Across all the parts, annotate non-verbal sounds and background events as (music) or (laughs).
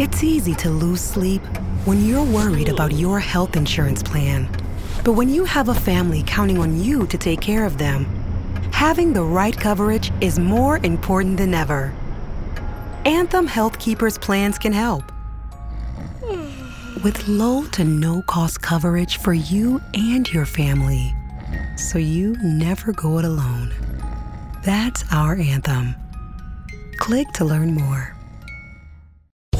It's easy to lose sleep when you're worried about your health insurance plan. But when you have a family counting on you to take care of them, having the right coverage is more important than ever. Anthem Health Keepers plans can help. With low to no cost coverage for you and your family. So you never go it alone. That's our anthem. Click to learn more.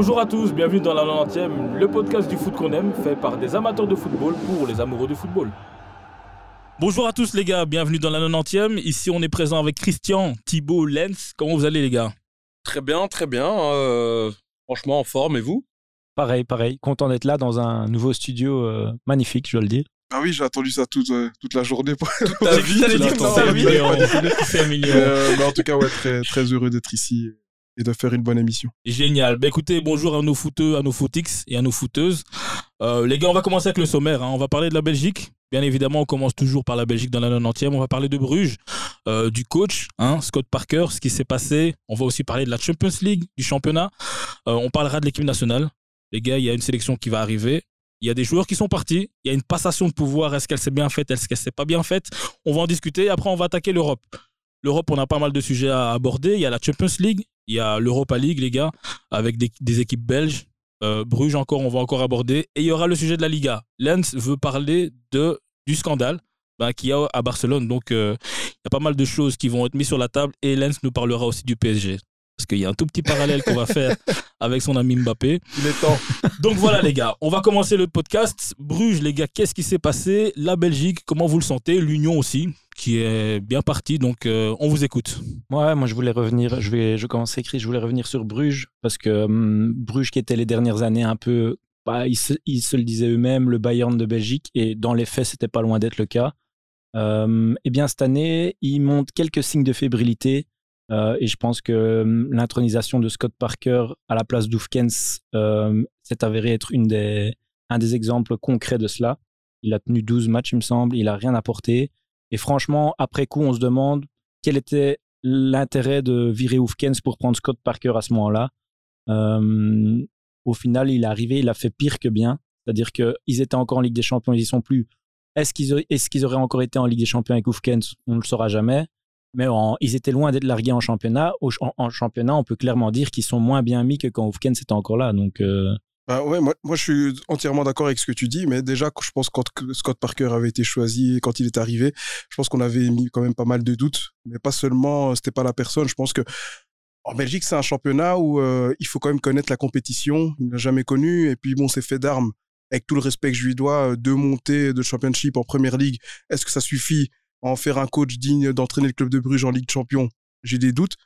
Bonjour à tous, bienvenue dans la 90e, le podcast du foot qu'on aime, fait par des amateurs de football pour les amoureux du football. Bonjour à tous les gars, bienvenue dans la 90e. Ici on est présent avec Christian, Thibaut, Lenz. Comment vous allez les gars? Très bien, très bien. euh, franchement, en forme. Et vous? Pareil, pareil. Content d'être là dans un nouveau studio euh, magnifique, je dois le dire. Ah oui, j'ai attendu ça toute, euh, toute la journée. Pour... (laughs) Ta vie, tu l'as C'est attendu. (laughs) Euh, mais en tout cas, ouais, très, très heureux d'être ici et de faire une bonne émission. Génial. Bah, écoutez, bonjour à nos footeux, à nos footix et à nos footeuses. Euh, les gars, on va commencer avec le sommaire. hein. On va parler de la Belgique. Bien évidemment, on commence toujours par la Belgique dans la 90e. On va parler de Bruges, euh, du coach, hein, Scott Parker, ce qui s'est passé. On va aussi parler de la Champions League, du championnat. Euh, on parlera de l'équipe nationale. Les gars, il y a une sélection qui va arriver. Il y a des joueurs qui sont partis. Il y a une passation de pouvoir. Est-ce qu'elle s'est bien faite? Est-ce qu'elle s'est pas bien faite? On va en discuter. Après, on va attaquer l'Europe. L'Europe, on a pas mal de sujets à aborder. Il y a la Champions League, il y a l'Europa League, les gars, avec des, des équipes belges. Euh, Bruges encore, on va encore aborder. Et il y aura le sujet de la Liga. Lens veut parler de, du scandale bah, qu'il y a à Barcelone. Donc, euh, il y a pas mal de choses qui vont être mises sur la table. Et Lens nous parlera aussi du PSG. Parce qu'il y a un tout petit parallèle qu'on va faire (laughs) avec son ami Mbappé. Il est temps. (laughs) Donc voilà les gars, on va commencer le podcast. Bruges les gars, qu'est-ce qui s'est passé? La Belgique, comment vous le sentez? L'Union aussi, qui est bien partie, donc euh, on vous écoute. Ouais, moi je voulais revenir, je vais, je commence écrit, je voulais revenir sur Bruges parce que hum, Bruges qui était les dernières années un peu, bah, ils, se, le disaient eux-mêmes, le Bayern de Belgique et dans les faits c'était pas loin d'être le cas. Euh, eh bien cette année, ils montrent quelques signes de fébrilité euh, et je pense que hum, l'intronisation de Scott Parker à la place d'Oufkens s'est avéré être une des, un des exemples concrets de cela. Il a tenu 12 matchs, il me semble, il a rien apporté. Et franchement, après coup, on se demande quel était l'intérêt de virer Oufkens pour prendre Scott Parker à ce moment-là. Euh, au final, il est arrivé, il a fait pire que bien. C'est-à-dire qu'ils étaient encore en Ligue des Champions, ils y sont plus. Est-ce qu'ils auraient, encore été en Ligue des Champions avec Oufkens? On ne le saura jamais. Mais ils étaient loin d'être largués en championnat. En championnat, on peut clairement dire qu'ils sont moins bien mis que quand Oufkens était encore là. Donc, euh, Bah ouais, moi, moi, je suis entièrement d'accord avec ce que tu dis, mais déjà, je pense quand que Scott Parker avait été choisi, quand il est arrivé, je pense qu'on avait mis quand même pas mal de doutes, mais pas seulement, euh, c'était pas la personne. Je pense que en Belgique, c'est un championnat où euh, il faut quand même connaître la compétition. Il n'a jamais connu, et puis bon, c'est fait d'armes. Avec tout le respect que je lui dois, euh, deux montées de championship en première ligue, est-ce que ça suffit à en faire un coach digne d'entraîner le club de Bruges en Ligue de Champions? J'ai des doutes.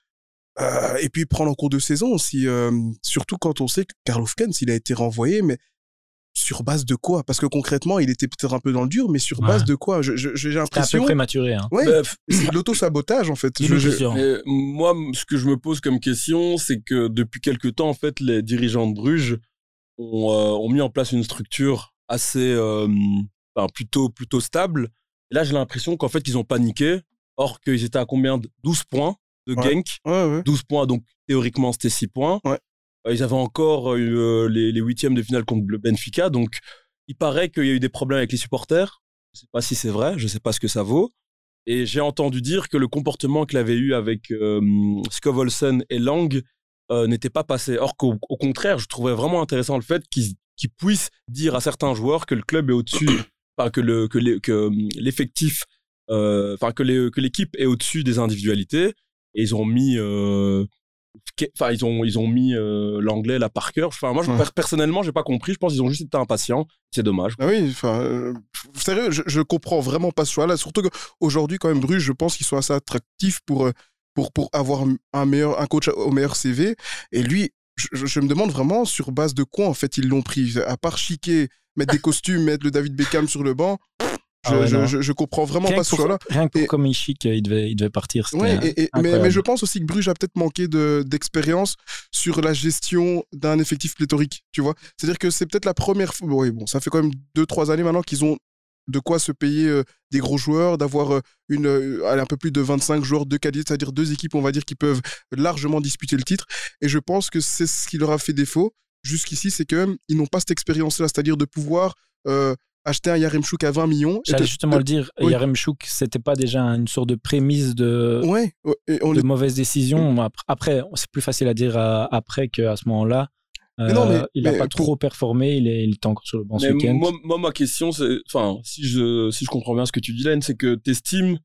Euh, et puis prendre en cours de saison aussi, euh, surtout quand on sait que Karl Hofkens, il a été renvoyé, mais sur base de quoi? Parce que concrètement, il était peut-être un peu dans le dur, mais sur Ouais. base de quoi? J'ai c'était un l'impression. peu prématuré. Hein. Ouais, Bah, f- c'est de l'auto-sabotage en fait. Je- je- mais moi, ce que je me pose comme question, c'est que depuis quelque temps, en fait, les dirigeants de Bruges ont, euh, ont mis en place une structure assez, euh, enfin, plutôt, plutôt stable. Et là, j'ai l'impression qu'en fait, ils ont paniqué. Or qu'ils étaient à combien de 12 points? De. Genk. Ouais, ouais. 12 points, donc théoriquement, c'était 6 points. Euh, Ils avaient encore eu euh, les, les huitièmes de finale contre le Benfica. Donc, il paraît qu'il y a eu des problèmes avec les supporters. Je ne sais pas si c'est vrai, je ne sais pas ce que ça vaut. Et j'ai entendu dire que le comportement qu'il avait eu avec euh, Scovolsen et Lang euh, n'était pas passé. Or qu'au au contraire, je trouvais vraiment intéressant le fait qu'ils puissent dire à certains joueurs que le club est au-dessus, (coughs) enfin que le que les- que, euh, l'effectif, euh, enfin que l'équipe est au-dessus des individualités. Et ils ont mis euh, Enfin, ils ont, ils ont mis euh, l'anglais, la par cœur. Enfin, moi, je, Ouais. per- personnellement, j'ai pas compris. Je pense qu'ils ont juste été impatients. C'est dommage. Ah oui, enfin, euh, sérieux, je, je comprends vraiment pas ce choix-là. Surtout qu'aujourd'hui, quand même, Bruges, je pense qu'ils sont assez attractifs pour, pour, pour avoir un, meilleur, un coach au meilleur CV. Et lui, je, je- je me demande vraiment sur base de quoi, en fait, ils l'ont pris. À part chiquer, mettre des costumes, (laughs) mettre le David Beckham sur le banc, je, Ah ouais, je, je comprends vraiment Rien pas ce choix-là. Rien que pour Et- comme il chic, il devait, il devait partir. Ouais, et- et- mais, je pense aussi que Bruges a peut-être manqué de- d'expérience sur la gestion d'un effectif pléthorique, tu vois. C'est-à-dire que c'est peut-être la première fois, oui, bon, ça fait quand même deux, trois années maintenant qu'ils ont de quoi se payer euh, des gros joueurs, d'avoir euh, une, euh, allez, un peu plus de 25 joueurs de qualité, c'est-à-dire deux équipes, on va dire, qui peuvent largement disputer le titre. Et je pense que c'est ce qui leur a fait défaut jusqu'ici, c'est qu'ils n'ont pas cette expérience-là, c'est-à-dire de pouvoir euh, acheter un Yaremchuk à 20 millions. J'allais justement le dire, oui. Yaremchuk, c'était pas déjà une sorte de prémisse de, Ouais, ouais, et on de les- mauvaises décisions. Après, c'est plus facile à dire à- après qu'à ce moment-là. Mais non, mais- Euh, il n'a pas pour- trop performé, il, est, il était encore sur le banc ce Mais week-end. moi, moi, ma question, c'est, enfin, si je, si je comprends bien ce que tu dis, Len, c'est que tu estimes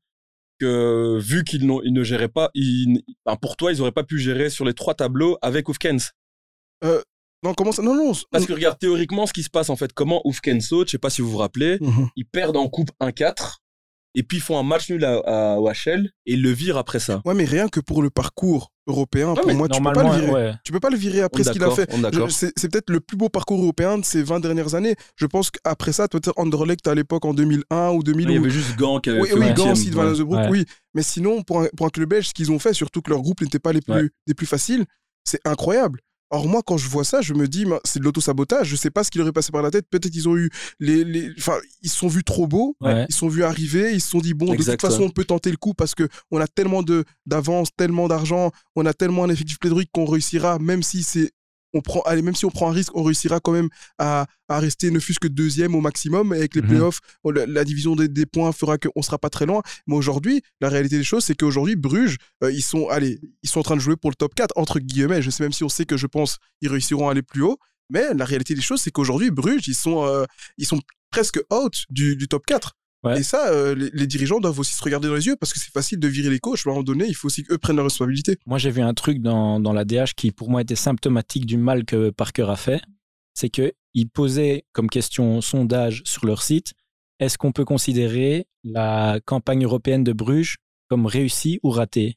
que vu qu'ils n'ont- ils ne géraient pas, ils, pour toi, ils n'auraient pas pu gérer sur les trois tableaux avec Oufkens. Euh, non, comment ça Non, non. Parce que regarde, théoriquement, ce qui se passe, en fait, comment Oufkens saute, je sais pas si vous vous rappelez, Mhm. ils perdent en coupe 1-4, et puis ils font un match nul à, à OHL, et ils le virent après ça. Ouais, mais rien que pour le parcours européen, pour moi, tu peux pas Normalement, le virer. ouais. Tu peux pas le virer après ce qu'il a fait. C'est c'est peut-être le plus beau parcours européen de ces 20 dernières années. Je pense qu'après ça, peut-être Anderlecht à l'époque en 2001 ou 2000. Il y avait juste Gant qui avait Oui, fait oui, Gans, Sylvain. Lazebrook, Ouais. oui. Mais sinon, pour un, pour un club belge, ce qu'ils ont fait, surtout que leur groupe n'était pas les plus, Ouais. les plus faciles, c'est incroyable. Or, moi, quand je vois ça, je me dis, c'est de l'autosabotage. Je sais pas ce qui leur est passé par la tête. Peut-être qu'ils ont eu les, les, enfin, ils se sont vus trop beaux. Ouais. Ils se sont vus arriver. Ils se sont dit, bon, de toute façon, ouais. on peut tenter le coup parce que on a tellement de, d'avance, tellement d'argent, on a tellement un effectif plédorique qu'on réussira, même si c'est, on prend, allez, même si on prend un risque, on réussira quand même à, à rester ne fût-ce que deuxième au maximum. Avec les Mhm. playoffs, on- la, la division des, des points fera qu'on sera pas très loin. Mais aujourd'hui, la réalité des choses, c'est qu'aujourd'hui, Bruges, euh, ils sont, allez, ils sont en train de jouer pour le top 4, entre guillemets. Je sais même si on sait que je pense ils réussiront à aller plus haut. Mais la réalité des choses, c'est qu'aujourd'hui, Bruges, ils sont, euh, ils sont presque out du, du top 4. Ouais. Et ça, euh, les, les dirigeants doivent aussi se regarder dans les yeux parce que c'est facile de virer les coachs. À un moment donné, il faut aussi qu'eux prennent leurs responsabilités. Moi, j'ai vu un truc dans, dans la DH qui, pour moi, était symptomatique du mal que Parker a fait. C'est qu'ils posaient comme question sondage sur leur site est-ce qu'on peut considérer la campagne européenne de Bruges comme réussie ou ratée?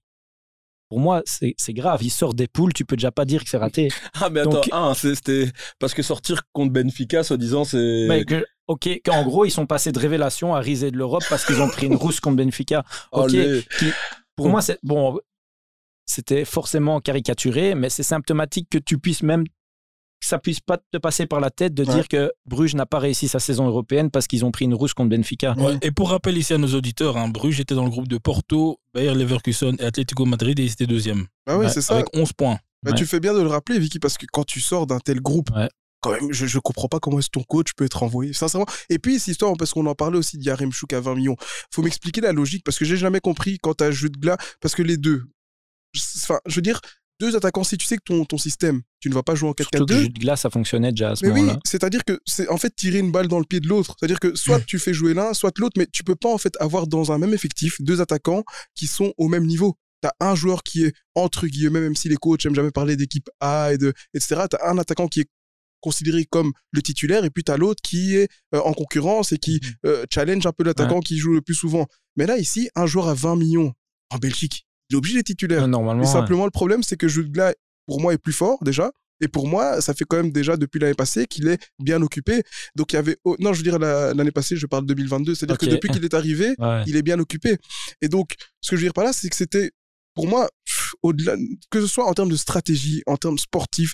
Pour moi, c'est grave. Ils sortent des poules, tu peux déjà pas dire que c'est raté. (laughs) Ah, mais attends, Donc- un, c'est- c'était parce que sortir contre Benfica, soi-disant, c'est. Ok, qu'en gros, ils sont passés de révélation à risée de l'Europe parce qu'ils ont pris une rousse contre Benfica. Ok, qui- pour moi, c'est bon. C'était forcément caricaturé, mais c'est symptomatique que tu puisses même que ça puisse pas te passer par la tête de Ouais. dire que Bruges n'a pas réussi sa saison européenne parce qu'ils ont pris une rousse contre Benfica. Ouais, Et pour rappel ici à nos auditeurs, hein, Bruges était dans le groupe de Porto, Bayer Leverkusen et Atlético Madrid et ils étaient deuxième. Ah oui, Ouais, c'est ça. Avec 11 points. Bah, Ouais. Tu fais bien de le rappeler, Vicky, parce que quand tu sors d'un tel groupe, Ouais. Quand même, je, je comprends pas comment est-ce ton coach peut être envoyé, sincèrement. Et puis, cette histoire, parce qu'on en parlait aussi Yaremchuk à 20 millions, faut m'expliquer la logique, parce que j'ai jamais compris quand tu as jeu de glas, parce que les deux, enfin, je veux dire, deux attaquants, si tu sais que ton, ton système, tu ne vas pas jouer en Surtout que 4-4-2, jus de glace, ça fonctionnait déjà à ce mais oui, moment-là. c'est-à-dire que c'est en fait tirer une balle dans le pied de l'autre. C'est-à-dire que soit tu fais jouer l'un, soit l'autre, mais tu peux pas en fait avoir dans un même effectif deux attaquants qui sont au même niveau. Tu as un joueur qui est entre guillemets, même si les coachs aiment jamais parler d'équipe A et de etc. Tu as un attaquant qui est considéré comme le titulaire et puis tu as l'autre qui est euh, en concurrence et qui euh, challenge un peu l'attaquant qui joue le plus souvent. Mais là ici, un joueur à 20 millions en Belgique, il est obligé d'être titulaire. Normalement, ouais. simplement, le problème, c'est que Jutgla, pour moi, est plus fort déjà. Et pour moi, ça fait quand même déjà depuis l'année passée qu'il est bien occupé. Donc il y avait. oh, non, je veux dire la- l'année passée, je parle 2022. C'est-à-dire que depuis qu'il est arrivé, Ouais. il est bien occupé. Et donc, ce que je veux dire par là, c'est que c'était, pour moi, au-delà, que ce soit en termes de stratégie, en termes sportifs,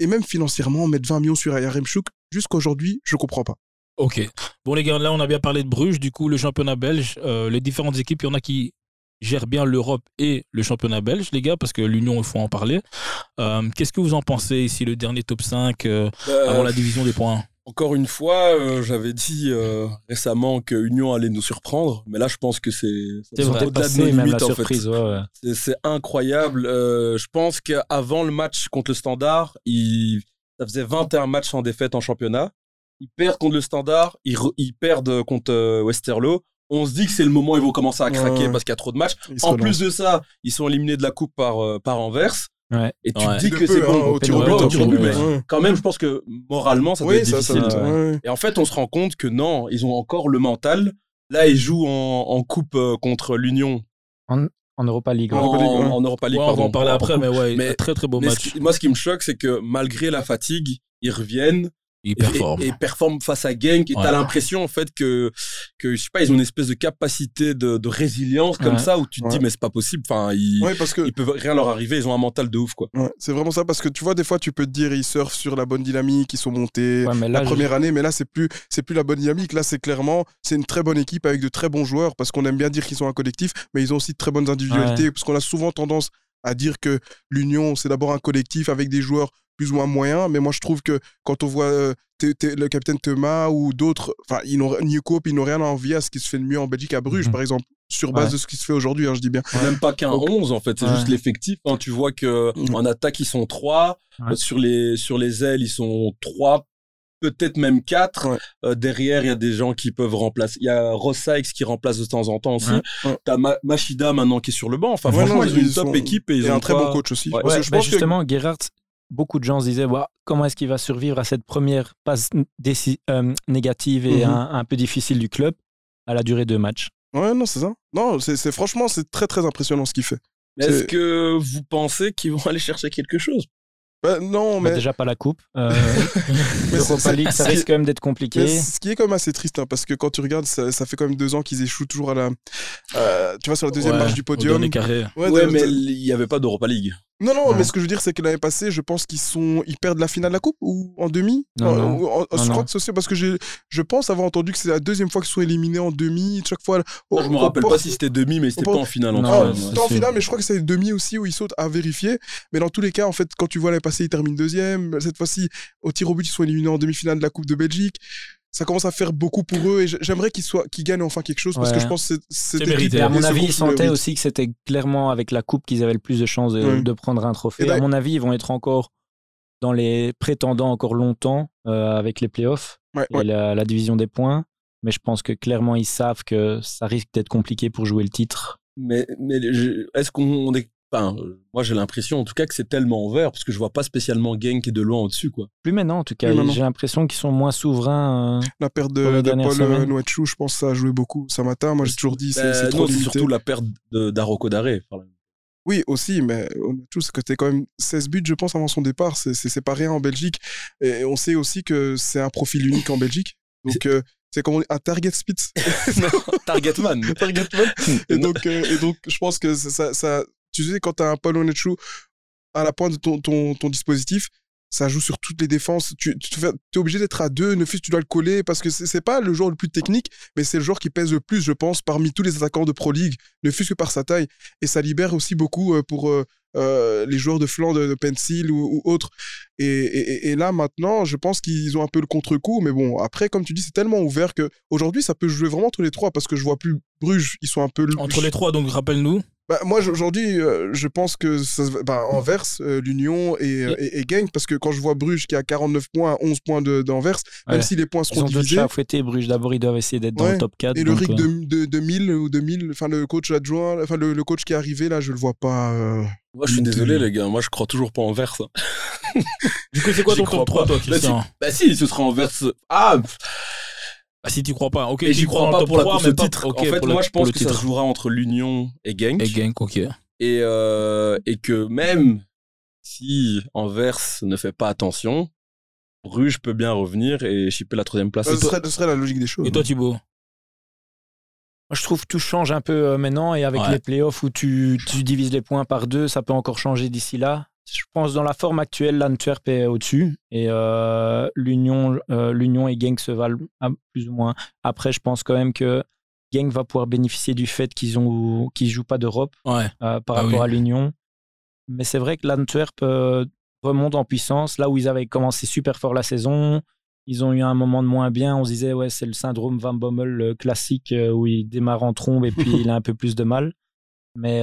et même financièrement, mettre 20 millions sur Yaremchuk, jusqu'aujourd'hui, je comprends pas. Ok. Bon, les gars, là, on a bien parlé de Bruges. Du coup, le championnat belge, euh, les différentes équipes, il y en a qui gèrent bien l'Europe et le championnat belge, les gars, parce que l'Union, il faut en parler. Euh, Qu'est-ce que vous en pensez ici, le dernier top 5 euh, Euh, avant la division des points? Encore une fois, euh, j'avais dit euh, récemment que Union allait nous surprendre, mais là, je pense que c'est C'est c'est vrai, au-delà de nos limites, en fait. surprise. ouais, ouais. C'est- incroyable. Euh, je pense qu'avant le match contre le Standard, ils, ça faisait 21 matchs sans défaite en championnat. Ils perdent contre le Standard, ils, re- ils perdent contre euh, Westerlo. On se dit que c'est le moment où ils vont commencer à craquer Ouais. parce qu'il y a trop de matchs. Il En plus de ça, ils sont éliminés de la coupe par, euh, par Anvers. Ouais. Et tu Ouais. te dis que c'est hein, bon au tir au Ouais, but, au au tir au but, but, mais quand même, je pense que moralement, ça doit Oui, être ça, difficile. ouais. Et en fait, on se rend compte que non, ils ont encore le mental. Là, ils jouent en, en coupe euh, contre l'Union En Europa League. en, ouais. Europa League, ouais. en Europa League. Ouais, on va pardon, en parler après, mais ouais, Mais- très très beau Mais ce match. qui- moi, ce qui me choque, c'est que malgré la fatigue, ils reviennent Il et, performe. et- et performent face à Genk. Et Ouais. t'as l'impression, en fait, que, que, je sais pas, ils ont une espèce de capacité de, de résilience comme Ouais. ça où tu te dis, Ouais. mais c'est pas possible. Enfin, ils, Ouais, parce que ils peuvent rien leur arriver. Ils ont un mental de ouf, quoi. Ouais, c'est vraiment ça parce que tu vois des fois tu peux te dire ils surfent sur la bonne dynamique, ils sont montés Ouais, mais là, la je- première année mais là c'est plus c'est plus la bonne dynamique là c'est clairement c'est une très bonne équipe avec de très bons joueurs parce qu'on aime bien dire qu'ils sont un collectif mais ils ont aussi de très bonnes individualités parce qu'on a souvent tendance à dire que l'union c'est d'abord un collectif avec des joueurs plus ou moins moyens mais moi je trouve que quand on voit euh, T- T- le capitaine Thomas ou d'autres enfin ils n'ont ils n'ont rien à envier à ce qui se fait de mieux en Belgique à Bruges Mhm. par exemple sur base Ouais. de ce qui se fait aujourd'hui hein, je dis bien même pas qu'un Donc- 11, en fait. C'est Ouais. juste l'effectif. Hein. Tu vois que Mhm. en attaque, ils sont trois. Ouais. Euh, Sur, les, sur les ailes, ils sont trois. Peut-être même quatre. Ouais. Euh, derrière, il y a des gens qui peuvent remplacer. Il y a Ross Sykes qui remplace de temps en temps aussi. Ouais. Ouais. T'as Ma- Machida maintenant qui est sur le banc. Enfin, Ouais, franchement, non, ils ont une top sont- équipe et ils et ont un très bon coach aussi Ouais. Parce que Ouais, je bah pense que justement, Gerrard, beaucoup de gens se disaient comment est-ce qu'il va survivre à cette première passe euh, négative et Mhm. un, un peu difficile du club à la durée de match? Ouais, non, c'est ça. Non, c'est franchement, c'est très très impressionnant ce qu'il fait. Est-ce que vous pensez qu'ils vont (laughs) aller chercher quelque chose? Bah, non, Bah, mais, déjà pas la coupe. Euh, (laughs) mais League, ça risque quand même d'être compliqué. mais ce qui est quand même assez triste, hein, parce que quand tu regardes, ça, ça fait quand même deux ans qu'ils échouent toujours à la, euh, tu vois, sur la deuxième Ouais, marche du au podium. dernier carré. Ouais, mais il n'y avait pas d'Europa League. Non, non, Ouais. mais ce que je veux dire, c'est que l'année passée, je pense qu'ils sont, ils perdent la finale de la coupe ou en demi? Non, Euh, non. ou en- Non, je crois non. que c'est aussi parce que je pense avoir entendu que c'est la deuxième fois qu'ils sont éliminés en demi. Chaque fois. au- je me rappelle pas si c'était demi, mais c'était pas en finale. en Non, tout cas. Ah, c'était en finale, mais je crois que c'est demi aussi où ils sautent à vérifier. Mais dans tous les cas, en fait, quand tu vois l'année passée, ils terminent deuxième. Cette fois-ci, au tir au but, ils sont éliminés en demi-finale de la Coupe de Belgique. Ça commence à faire beaucoup pour eux et j'aimerais qu'ils soient, qu'ils gagnent enfin quelque chose parce que je pense que c'est- mérité. Et à mon avis, ils sentaient aussi que c'était clairement avec la coupe qu'ils avaient le plus de chances de, prendre un trophée. Et à d'ailleurs- mon avis, ils vont être encore dans les prétendants encore longtemps euh, avec les playoffs Ouais, et ouais. la, la division des points. Mais je pense que clairement, ils savent que ça risque d'être compliqué pour jouer le titre. Mais, est-ce qu'on est. Enfin, euh, moi j'ai l'impression en tout cas que c'est tellement vert parce que je vois pas spécialement Genk qui est de loin au-dessus quoi. Plus maintenant, en tout cas. J'ai l'impression qu'ils sont moins souverains. euh, La perte de, de Paul euh, Noetchou, je pense que ça a joué beaucoup ce matin. Moi, j'ai toujours dit c'est Euh, trop non, c'est limité. surtout la perte de- d'Aroko Daré. Oui, aussi, mais Noetchou, c'est que t'es quand même 16 buts, je pense, avant son départ. C'est- pas rien en Belgique. Et on sait aussi que c'est un profil unique en Belgique. Donc, euh, c'est comme on dit, un target spitz. (laughs) Targetman. Targetman. (laughs) Et donc, euh, et donc, je pense que ça- tu sais, quand tu as un Paul Onechou à la pointe de ton, ton, ton dispositif, ça joue sur toutes les défenses. Tu, tu es obligé d'être à deux, ne fût-ce que tu dois le coller parce que c'est pas le joueur le plus technique, mais c'est le joueur qui pèse le plus, je pense, parmi tous les attaquants de Pro League, ne fût-ce que par sa taille. Et ça libère aussi beaucoup euh, pour euh, euh, les joueurs de flanc de, de Pencil ou, ou autres. Et, et- et là, maintenant, je pense qu'ils ont un peu le contre-coup. Mais bon, après, comme tu dis, c'est tellement ouvert que aujourd'hui, ça peut jouer vraiment entre les trois parce que je vois plus Bruges, ils sont un peu. Entre les trois, donc rappelle-nous. Bah, moi, aujourd'hui, euh, je pense que ça, se- bah, Anvers, euh, l'Union et, euh, et, et Genk, parce que quand je vois Bruges qui a 49 points, 11 points de- d'Anvers, même si les points Ils seront ont deux divisés, à fouetter. Bruges, d'abord, ils doivent essayer d'être dans le top 4. et le RIC euh, de, de, 2000 ou 2000, enfin le coach adjoint, enfin le, le coach qui est arrivé, là, je le vois pas. euh, Moi je suis désolé les gars, moi je crois toujours pas en verse. Du coup, c'est quoi ton top 3, pas. toi, Bah, Christian Bah si, ce sera en verse. Ah, pff, Ah, si tu crois pas. Ok, et j'y crois pas pour, la, 3, pour ce titre. ok, en fait, pour le- moi je pense que ça titre. se jouera entre l'Union et Genk. Et Genk, ok. Et, euh, et que même si Anvers ne fait pas attention, Bruges peut bien revenir et chipper la troisième place. ce, serait, ce serait la logique des choses. Et toi, Thibaut Moi, je trouve que tout change un peu euh, maintenant et avec Ouais. les playoffs où tu, tu divises les points par deux, ça peut encore changer d'ici là. Je pense dans la forme actuelle, l'Antwerp est au-dessus et euh, l'Union, euh, l'Union et Genk se valent à plus ou moins. Après, je pense quand même que Genk va pouvoir bénéficier du fait qu'ils ont qu'ils jouent pas d'Europe Ouais. euh, par Ah rapport oui. à l'Union. Mais c'est vrai que l'Antwerp remonte en puissance. Là où ils avaient commencé super fort la saison, ils ont eu un moment de moins bien. On se disait, ouais, c'est le syndrome Van Bommel classique où il démarre en trombe et puis (laughs) il a un peu plus de mal. Mais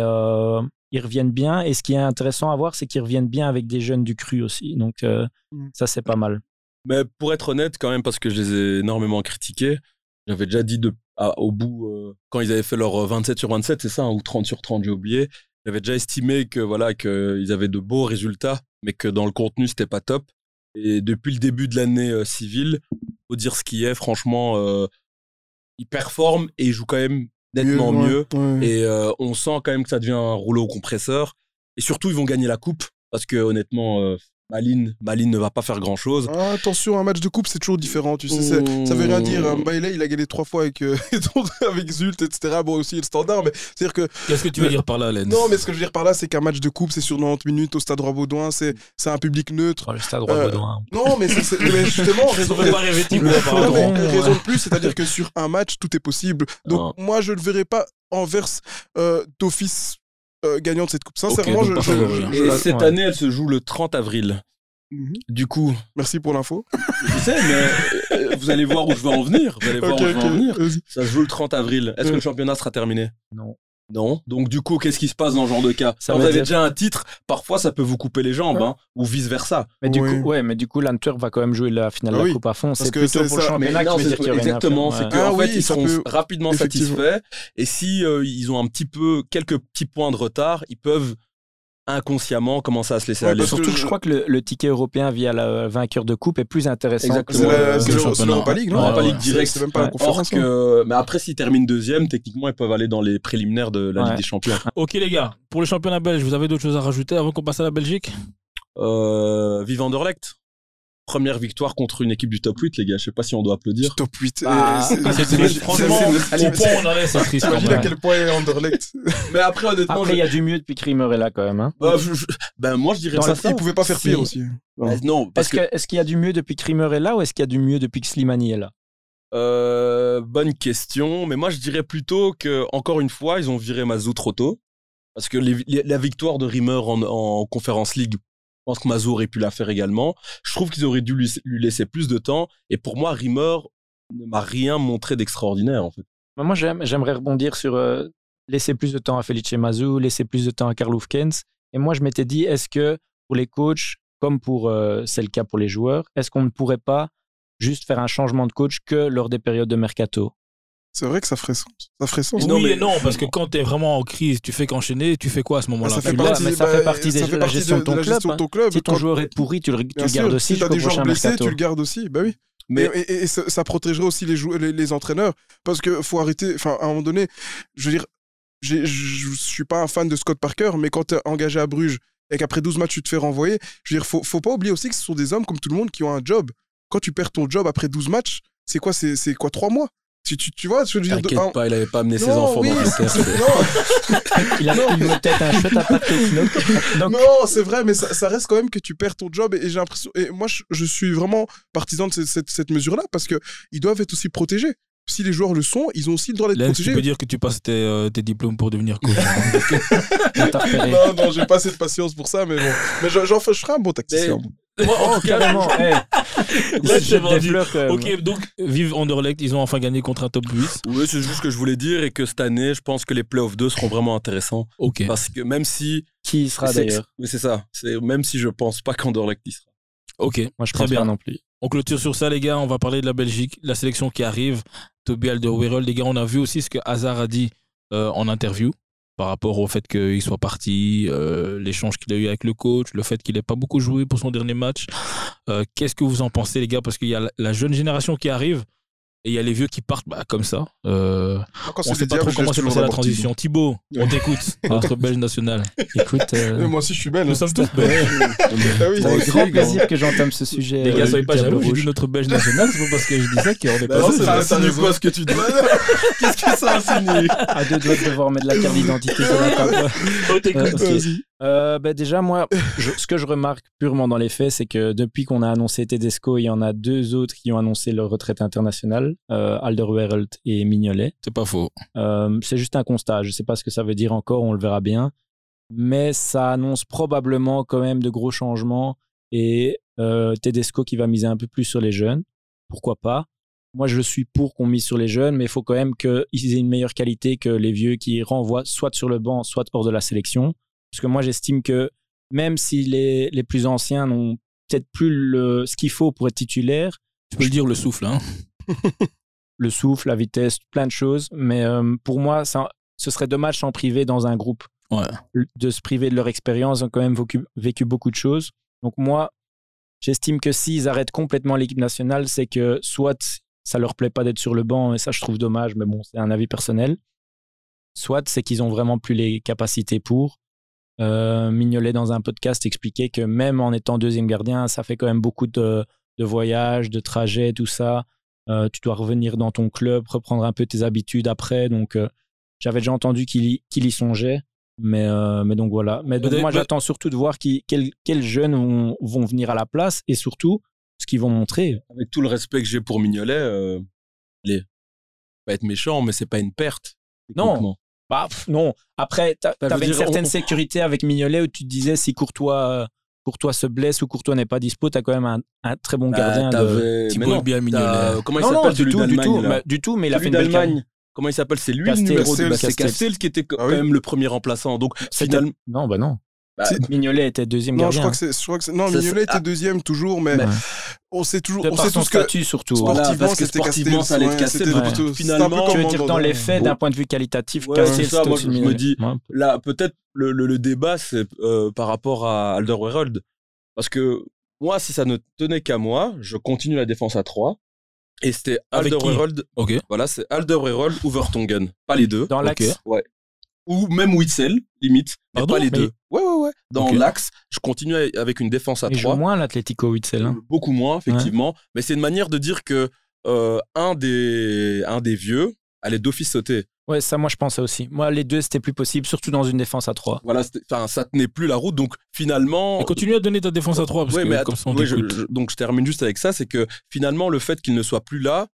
ils reviennent bien. Et ce qui est intéressant à voir, c'est qu'ils reviennent bien avec des jeunes du cru aussi. Donc euh, Mm. ça, c'est pas mal. Mais pour être honnête, quand même, parce que je les ai énormément critiqués, j'avais déjà dit de, à- au bout, euh, quand ils avaient fait leur euh, 27 sur 27, c'est ça, hein, ou 30 sur 30, j'ai oublié, J'avais déjà estimé que voilà qu'ils avaient de beaux résultats, mais que dans le contenu c'était pas top. Et depuis le début de l'année euh, civile, faut dire ce qui est. Franchement, euh, ils performent et ils jouent quand même nettement mieux. ouais. Et euh, on sent quand même que ça devient un rouleau compresseur. Et surtout, ils vont gagner la coupe parce que honnêtement, euh, Maline, Maline ne va pas faire grand chose. Ah, attention, un match de coupe, c'est toujours différent. Tu sais, ça veut rien dire. Oh. Euh, Bailey, il a gagné trois fois avec, euh, (laughs) avec Zult, etc. Bon, aussi le standard, mais c'est-à-dire que. Qu'est-ce que tu veux dire par là, Len Non, mais ce que je veux dire par là, c'est qu'un match de coupe, c'est sur 90 minutes au stade Roi-Baudouin, c'est c'est un public neutre. le stade Roi-Baudouin. Non, mais, c'est- justement, (laughs) raison, Faut pas rêver Non, mais raison de plus, c'est-à-dire que sur un match, tout est possible. Donc, moi, je ne verrai pas Anvers euh, d'office euh, gagnant de cette coupe. Sincèrement, je, Et cette ouais. année, elle se joue le 30 avril. Mhm. Du coup. Merci pour l'info. Je sais, mais euh, vous allez voir où je veux en venir. Vous allez (laughs) voir où je veux ok, en venir. vas-y. Ça se joue le 30 avril. Est-ce que le championnat sera terminé? Non. Non. Donc du coup, qu'est-ce qui se passe dans ce genre de cas? Ça Quand vous avez dire- déjà un titre, parfois ça peut vous couper les jambes, Ouais. hein, ou vice versa. Mais du coup, ouais, mais du coup, l'Antwerp va quand même jouer la finale de la. Coupe à fond. Parce C'est que plutôt c'est pour le ça. championnat Mais que non, dire qu'il Exactement, c'est Ouais. qu'en Ah fait, oui, ils seront peut- rapidement satisfaits. Et si euh, ils ont un petit peu, quelques petits points de retard, ils peuvent inconsciemment commencer à se laisser aller. Surtout que je crois que le, le ticket européen via le vainqueur de coupe est plus intéressant Exactement. que, la- le championnat. c'est l'Europa League, non? Europa League direct. C'est même pas la conférence, que, mais après, s'ils terminent deuxième, techniquement, ils peuvent aller dans les préliminaires de la Ouais. Ligue des Champions. (laughs) Ok les gars, pour le championnat belge, vous avez d'autres choses à rajouter avant qu'on passe à la Belgique? Euh, vive Anderlecht. Première victoire contre une équipe du top 8, les gars. Je sais pas si on doit applaudir. Top 8. Bah, c'est- triste. Franchement, c'est- au c'est- point où on en est, c'est triste. T'imagines quand à même. quel point est Anderlecht Mais après, honnêtement, Après, il y a du mieux depuis que Rimmer est là quand même. Hein. Bah, je- je- ben, moi, je dirais Dans ça. il pouvait pas faire pire aussi. Euh, non, parce Est-ce que- est-ce qu'il y a du mieux depuis que Rimmer est là ou est-ce qu'il y a du mieux depuis que Slimani est là? Euh, bonne question, mais moi je dirais plutôt que encore une fois ils ont viré Mazou trop tôt parce que les- les- la victoire de Rimmer en, en Conference League, pense que Mazou aurait pu la faire également. Je trouve qu'ils auraient dû lui, laisser plus de temps et pour moi Rimmer ne m'a rien montré d'extraordinaire en fait. Bah, Moi, j'aime- j'aimerais rebondir sur euh, laisser plus de temps à Felice Mazou, laisser plus de temps à Karl Hufkens. Et moi, je m'étais dit, est-ce que pour les coachs, comme pour euh, c'est le cas pour les joueurs, est-ce qu'on ne pourrait pas juste faire un changement de coach que lors des périodes de mercato? C'est vrai que ça ferait sens. Ça ferait sens. oui et non, parce que quand t'es vraiment en crise, tu fais qu'enchaîner, tu fais quoi à ce moment-là? Ça fait Tu partie- laisses- mais ça bah, fait partie ça de fait la gestion de- de ton de la club. gestion de hein. ton club. Si ton Quand- joueur est pourri, tu le, tu gardes sûr, aussi si t'as jusqu'au des joueurs blessés, mercato. tu le gardes aussi. Bah oui. Mais- Et, et- et ça, ça protégerait aussi les, jou- les, les entraîneurs. Parce que faut arrêter. Enfin, à un moment donné, je veux dire, j'ai- je suis pas un fan de Scott Parker, mais quand t'es engagé à Bruges et qu'après 12 matchs, tu te fais renvoyer, je veux dire, faut, faut pas oublier aussi que ce sont des hommes comme tout le monde qui ont un job. Quand tu perds ton job après 12 matchs, c'est quoi C'est c'est quoi 3 mois? Tu, tu, tu vois, je veux dire. T'inquiète pas, il avait pas amené ses enfants oui, dans c'est- non. (laughs) Il a tête un chouette à pâté. Donc, Non, c'est vrai, mais ça, ça reste quand même que tu perds ton job. Et, et j'ai l'impression. Et moi, je, je suis vraiment partisan de cette, cette, cette mesure-là parce que ils doivent être aussi protégés. Si les joueurs le sont, ils ont aussi le droit d'être Lens, tu protégés. peux dire que tu passes tes, euh, tes diplômes pour devenir coach. (laughs) (laughs) non, non, j'ai pas assez de patience pour ça, mais bon. Mais j'en, je ferai un bon tacticien. Moi, en (laughs) tout cas, carrément, hey. (laughs) Là, je vendu. fleurs, quand même. Ok, donc, vive Anderlecht, ils ont enfin gagné contre un top 8. Oui, c'est juste ce que je voulais dire et que cette année, je pense que les playoffs 2 seront vraiment intéressants. Ok. Parce que même si. Qui sera c'est- d'ailleurs Oui, c'est ça. C'est, même si je pense pas qu'Anderlecht y sera. Ok, Moi, je très pense bien. pas non plus. On clôture sur ça, les gars. On va parler de la Belgique, la sélection qui arrive. Toby Alderweireld, les gars, on a vu aussi ce que Hazard a dit euh, en interview par rapport au fait qu'il soit parti, euh, l'échange qu'il a eu avec le coach, le fait qu'il n'ait pas beaucoup joué pour son dernier match. Euh, Qu'est-ce que vous en pensez, les gars? Parce qu'il y a la- la jeune génération qui arrive et il y a les vieux qui partent bah, comme ça. Euh, Quand on les sait pas trop comment s'est passée la transition. Thibaut, on t'écoute, (laughs) notre belge national. Écoute, euh, Mais moi aussi, je suis belle. Nous sommes tous belges. (laughs) Ah c'est avec grand plaisir que j'entame ce sujet. Les gars, euh, soyez pas jaloux, j'ai dit notre belge national, c'est pas parce que je dis ça qu'on est Bah pas non, c'est ça insinue quoi ce que tu dis (laughs) Qu'est-ce que ça insinue À deux doigts de devoir mettre la carte d'identité sur la table. On t'écoute. Euh. Euh, ben déjà, moi, je- ce que je remarque purement dans les faits, c'est que depuis qu'on a annoncé Tedesco, il y en a deux autres qui ont annoncé leur retraite internationale, euh, Alderweireld et Mignolet. C'est pas faux. Euh, c'est juste un constat. Je sais pas ce que ça veut dire encore, on le verra bien. Mais ça annonce probablement quand même de gros changements et euh, Tedesco qui va miser un peu plus sur les jeunes. Pourquoi pas? Moi, je suis pour qu'on mise sur les jeunes, mais il faut quand même qu'ils aient une meilleure qualité que les vieux qui renvoient soit sur le banc, soit hors de la sélection. Parce que moi, j'estime que même si les, les plus anciens n'ont peut-être plus le, ce qu'il faut pour être titulaire, Tu peux le dire le souffle, hein. (laughs) le souffle, la vitesse, plein de choses. Mais euh, pour moi, ça, ce serait dommage s'en priver dans un groupe. de se priver de leur expérience, ont quand même vécu, vécu beaucoup de choses. Donc moi, j'estime que s'ils arrêtent complètement l'équipe nationale, c'est que soit ça leur plaît pas d'être sur le banc, et ça je trouve dommage, mais bon, c'est un avis personnel. Soit c'est qu'ils ont vraiment plus les capacités pour. Euh, Mignolet dans un podcast expliquait que même en étant deuxième gardien, ça fait quand même beaucoup de, de voyages, de trajets, tout ça. Euh, tu dois revenir dans ton club, reprendre un peu tes habitudes après. Donc, euh, j'avais déjà entendu qu'il y, songeait. Mais, euh, mais donc voilà. Mais donc, moi, j'attends surtout de voir qui, quels, jeunes vont, vont venir à la place et surtout ce qu'ils vont montrer. Avec tout le respect que j'ai pour Mignolet, allez, pas être méchant, mais c'est pas une perte. Non. Bah, pff, non. Après, je veux t'avais une dire, certaine on- sécurité avec Mignolet où tu te disais si Courtois, euh, Courtois se blesse ou Courtois n'est pas dispo, t'as quand même un, un très bon Bah, gardien. de... Thibaut mais non, bien Mignolet. Comment il Non, non, s'appelle du tout, du tout, bah, du tout, mais il a fait une belle d'Allemagne. Comment il s'appelle C'est lui de bah, C'est Castells. Qui était quand Ah oui. même le premier remplaçant. Donc finalement, Non, bah non. Bah, Mignolet était deuxième Non, je gardien. crois que c'est, je crois que c'est- non, Ça, Mignolet était ah. deuxième toujours, mais on sait toujours, De on sait son tous que statut surtout. Voilà, sportivement, parce que c'était sportivement, ça allait être c'était Ouais. Finalement, Tu veux dire dans- les faits, Bon. d'un point de vue qualitatif, Ouais, c'est ça, moi, je me Mignolet. dis- là, peut-être le, le- le débat, c'est euh, par rapport à Alderweireld. Parce que moi, si ça ne tenait qu'à moi, je continue la défense à 3. Et c'était Alderweireld. Ok. Voilà, c'est Alderweireld ou Vertonghen. Pas les deux. Dans l'axe? Ok. Ouais. Ou même Witzel, limite. Mais Pardon pas les Mais- deux. Ouais, ouais, ouais. Dans l'axe, je continue avec une défense à Il joue 3. moins l'Atlético Witzel. hein. Beaucoup moins, effectivement. Mais c'est une manière de dire que euh, un, des, un des vieux allait d'office sauter. Ouais, ça, moi, je pensais aussi. Moi, les deux, c'était plus possible, surtout dans une défense à 3. Voilà, ça tenait plus la route. Donc finalement. Mais continue à donner ta défense à 3 parce Ouais, que mais comme ça on ouais, je- donc je termine juste avec ça, c'est que finalement le fait qu'il ne soit plus là,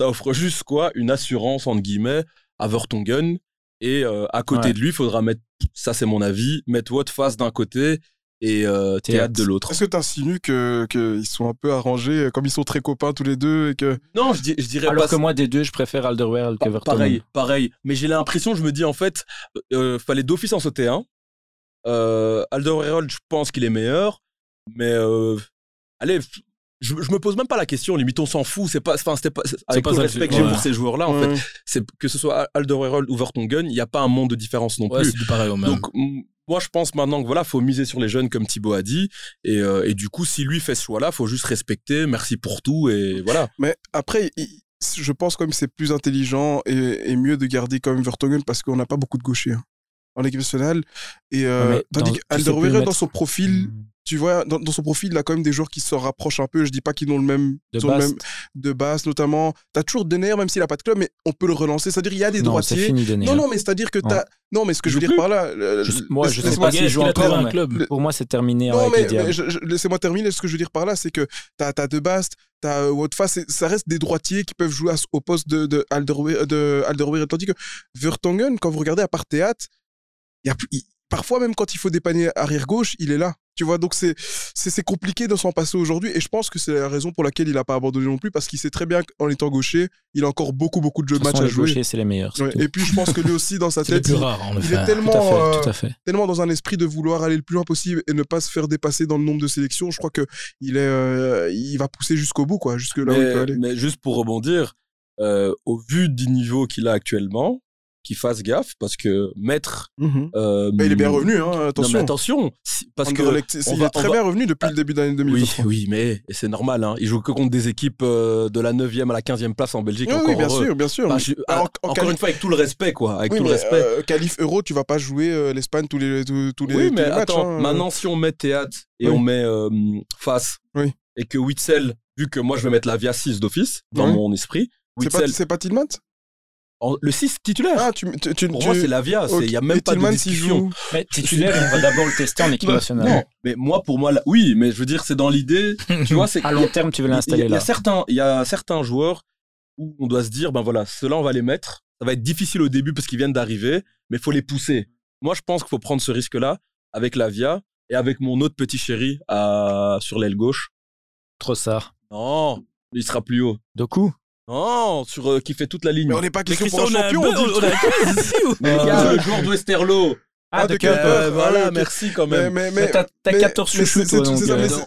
ça offre juste quoi Une assurance entre guillemets à Vertonghen et euh, à côté Ouais. de lui, il faudra mettre, ça c'est mon avis, mettre Watt face d'un côté et euh, Théâtre. De l'autre. Est-ce que tu insinues que qu'ils sont un peu arrangés, comme ils sont très copains tous les deux et que Non, je, je dirais Alors pas que moi, des deux, je préfère Alderweireld que Pa- Vertonghen. Pareil, pareil. Mais j'ai l'impression, je me dis en fait, euh, fallait d'office en sauter un. Euh, Alderweireld, je pense qu'il est meilleur, mais euh, allez, je, je me pose même pas la question. Limite, on s'en fout. C'est pas, enfin, c'était pas, avec pas le respect que j'ai Ouais. pour ces joueurs-là, en fait, c'est que ce soit Alderweireld ou Vertonghen, il n'y a pas un monde de différence non Ouais, plus. c'est du pareil au même. Donc moi je pense maintenant que voilà faut miser sur les jeunes comme Thibaut a dit et, euh, et du coup si lui fait ce choix là faut juste respecter merci pour tout et voilà Mais après, il- je pense quand même que c'est plus intelligent et, et mieux de garder quand même Vertonghen parce qu'on n'a pas beaucoup de gauchers hein, en équipe nationale. Et euh, tandis tu qu'Alderweireld, dans son profil, tu vois, dans, dans son profil, il a quand même des joueurs qui se rapprochent un peu. Je dis pas qu'ils ont le même De le même base, notamment. T'as toujours Denner, même s'il a pas de club, mais on peut le relancer. C'est-à-dire, il y a des Non, droitiers. fini. Non, non, mais c'est-à-dire que t'as. Non, mais ce que je veux dire plus par là. Je- moi, je sais laisse-moi- pas s'il joue encore, un club pour moi, c'est terminé Non, mais, laissez-moi terminer. Ce que je veux dire par là, c'est que t'as as De Bast, t'as euh, Woutfa, c'est- ça reste des droitiers qui peuvent jouer au poste de, de Alderweireld. De Alderweireld. Tandis que Vertonghen, quand vous regardez à part théâtre, y a plus- il- parfois même quand il faut dépanner arrière gauche, il est là. Tu vois, donc c'est compliqué de s'en passer aujourd'hui. Et je pense que c'est la raison pour laquelle il n'a pas abandonné non plus, parce qu'il sait très bien qu'en étant gaucher, il a encore beaucoup, beaucoup de jeux De de toute match façon, à jouer. c'est les meilleurs. Ouais. Et puis je pense que lui aussi, dans sa (laughs) tête, plus il, rare en il est tellement, Tout à fait, euh, tout à fait. tellement dans un esprit de vouloir aller le plus loin possible et ne pas se faire dépasser dans le nombre de sélections. Je crois que il est, euh, il va pousser jusqu'au bout, quoi, jusque là où il peut mais, aller. mais juste pour rebondir euh, au vu du niveau qu'il a actuellement qu'il fasse gaffe parce que mettre euh, Mais il est bien revenu, hein, non, attention. mais attention parce que il va- est très va- bien revenu depuis le début de l'année oui, 2023. oui, mais et c'est normal. Hein. Il joue que contre des équipes euh, de la 9e à la 15e place en Belgique. Oui, encore oui, bien heureux. sûr, bien sûr. Enfin, je- Mais en- en encore une fois, avec tout le respect, quoi. Avec Oui, tout le respect. euh, qualif euro, tu vas pas jouer euh, l'Espagne tous les, tous, tous les, oui, tous mais les matchs. attends, hein. maintenant, si on met théâtre et Oui. on met euh, face, Oui. et que Witzel, vu que moi je vais mettre la Via 6 d'office dans mon esprit, C'est pas, Witzel, c'est pas en- le 6 titulaire. Ah, tu, tu, tu- Pour tu- moi, c'est la Via. Ok. Il n'y a même Et pas de discussion. Mais titulaire, on va d'abord le tester en (laughs) équipe Non, nationale. Non, mais moi, pour moi, là- oui, mais je veux dire, c'est dans l'idée. tu vois, c'est (laughs) À long terme, tu veux il y a- l'installer il y a là. certains, il y a certains joueurs où on doit se dire, ben voilà, ceux-là, on va les mettre. Ça va être difficile au début parce qu'ils viennent d'arriver, mais il faut les pousser. Moi, je pense qu'il faut prendre ce risque-là avec la Via et avec mon autre petit chéri à, sur l'aile gauche. Trossard. Non, il sera plus haut. Doku non, sur, euh, qui fait toute la ligne. Mais on n'est pas question pour un champion, on, (laughs) le joueur de Westerlo. Ah, ah, de Cup, euh, voilà, ah, merci quand même. Mais, mais, mais t'as 14 chouchous,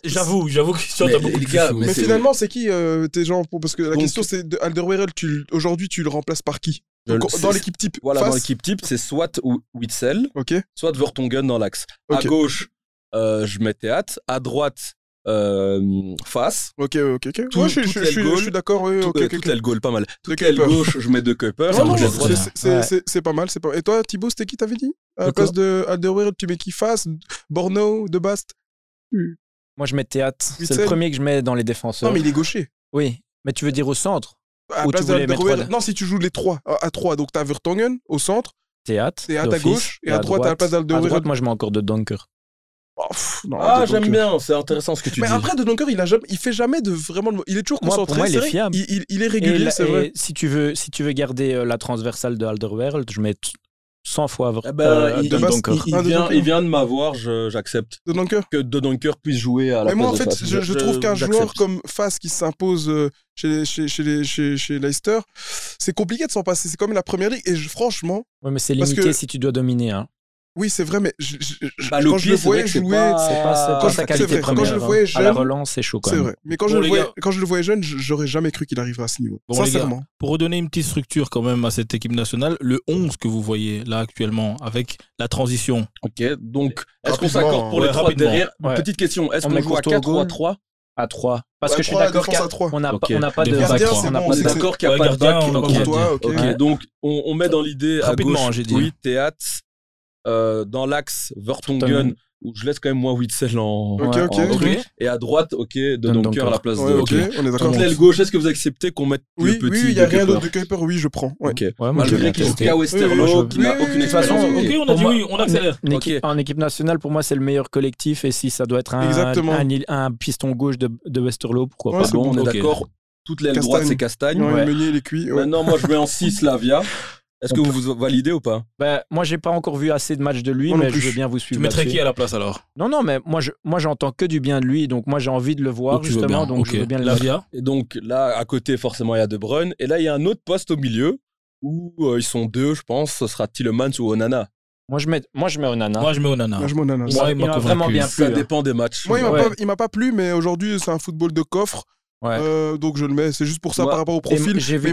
J'avoue, j'avoue que tu as beaucoup de gars, Mais, finalement, c'est qui euh, tes gens? Parce que la question, c'est Alderweireld, aujourd'hui, tu le remplaces par qui? Dans l'équipe type Voilà, dans l'équipe type, c'est soit Witzel, okay. soit Vertonghen dans l'axe. Okay. À gauche, euh, je mets Théat. À droite, euh, face. Ok, ok, ok. Tout, ouais, je, je, goal, je, suis d'accord. Ouais, tout, okay, euh, okay, toute okay. l'aile gauche, pas mal. Toute l'aile gauche, je mets deux cuppers. C'est pas mal. c'est pas... Et toi, Thibaut, c'était qui t'avais dit? À la place de Alderweireld, tu mets qui? Face Borno, De Bast? Hmm. Moi, je mets Théâtre. C'est le premier que je mets dans les défenseurs. Non, mais il est gaucher. Oui, mais tu veux dire au centre? Ou tu de. Non, si tu joues les trois, à trois, donc t'as Vertonghen au centre. Théâtre. Théâtre à gauche et à, droite, à la place d'Alderweireld. À droite, moi, je mets encore de Dunker ah, j'aime bien, c'est intéressant ce que tu mais dis. Mais après, De Donker, il, a il fait jamais de vraiment. Il est toujours concentré. Moi, moi, il, est fiable. Il, il, est régulier, c'est vrai. Si tu, veux, si tu veux garder euh, la transversale de Alderweireld, je mets 100 fois vrai. Eh ben, euh, il, de il, il, vient, il, vient, de m'avoir, j'accepte. Que De Donker puisse jouer à la Mais moi, en fait, je, trouve qu'un joueur comme Face qui s'impose euh, chez, chez, chez, Leicester, c'est compliqué de s'en passer. C'est comme la première ligue. Et franchement. Ouais, mais c'est limité si tu dois dominer. Hein. Oui, c'est vrai, mais je, je, bah, quand je le hein. voyais jouer, quand je le voyais jeune, à la relance, c'est chaud quand même. C'est vrai, mais quand, bon, je le voyais, gars. quand je le voyais jeune, j'aurais jamais cru qu'il arriverait à ce niveau. Bon, sincèrement. Gars, pour redonner une petite structure quand même à cette équipe nationale, le 11 que vous voyez là actuellement avec la transition. Ok, donc est-ce qu'on s'accorde pour ouais, les trois derrière? Ouais. Petite question, est-ce qu'on joue à 4-3-3 à 3 parce ouais, que 3, je suis d'accord qu'on n'a okay. pas, on a pas de bac on n'a bon, pas d'accord qu'il n'y a pas de bac donc on, on met dans l'idée à gauche j'ai dit. Théâtre euh, dans l'axe Vertonghen, où je laisse quand même moi Witzel en, okay, okay, en okay. et à droite, ok, de Donker à la place de. Ok, on est d'accord. l'aile gauche, est-ce que vous acceptez qu'on mette oui, le petit Oui, il n'y a rien d'autre de Kuiper, oui, je prends. Ouais. Ok, ouais, malgré Kika Westerlo, qui n'a aucune expérience. Ok, on a dit oui, on accélère. En équipe nationale, pour moi, c'est le meilleur collectif, et si ça doit être un piston gauche de Westerlo, pourquoi pas? Bon, on est d'accord. Toute l'aile droite, c'est Castagne. Meunier, il est cuit. Maintenant, moi, je mets en 6 Lavia. (laughs) Est-ce que vous vous validez ou pas? Bah, Moi, j'ai pas encore vu assez de matchs de lui, mais je veux bien vous suivre. Tu mettrais qui à la place alors? Non, non, mais moi, je, moi, j'entends que du bien de lui, donc moi, j'ai envie de le voir donc, justement, donc okay. je veux bien le Et donc là, à côté, forcément, il y a De Bruyne, et là, il y a un autre poste au milieu où euh, ils sont deux, je pense. Ce sera Tillemans ou Onana. Moi je, mets, moi, je mets Onana. Moi, je mets Onana. Moi, je mets Onana. Moi, il m'a vraiment bien plu. Ça hein. dépend des matchs. Moi, il m'a ouais. pas, pas, plu, mais aujourd'hui, c'est un football de coffre. Euh, donc je le mets, c'est juste pour ça par rapport au profil, j'ai vu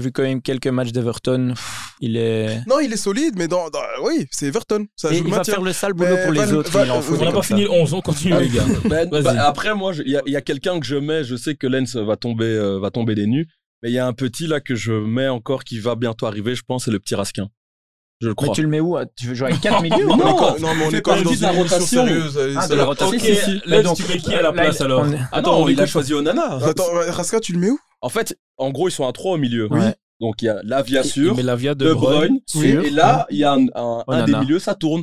vu quand même quelques matchs d'Everton. Il est. Non, il est solide, mais oui, c'est Everton. Ça, je il va faire le sale boulot pour les autres. On n'a pas fini 11, on les gars. (laughs) Ben, bah, après moi, il y a, quelqu'un que je mets, je sais que Lens va tomber, euh, va tomber des nues, mais il y a un petit là que je mets encore qui va bientôt arriver, je pense, c'est le petit Raskin. Mais tu le mets où hein Tu veux jouer avec 4 milieux non, non, mais on est quand même dans une rotation sérieuse. Euh, ah, la rotation. Okay, si, si. Là, tu mets qui à la place alors. Attends, il a choisi Onana. Attends, Raska, tu le mets où? En fait, en gros, ils sont à 3 au milieu. Oui. Donc il y a Lavia sûr, Lavia de, de et là il y a un, un, un des milieux, ça tourne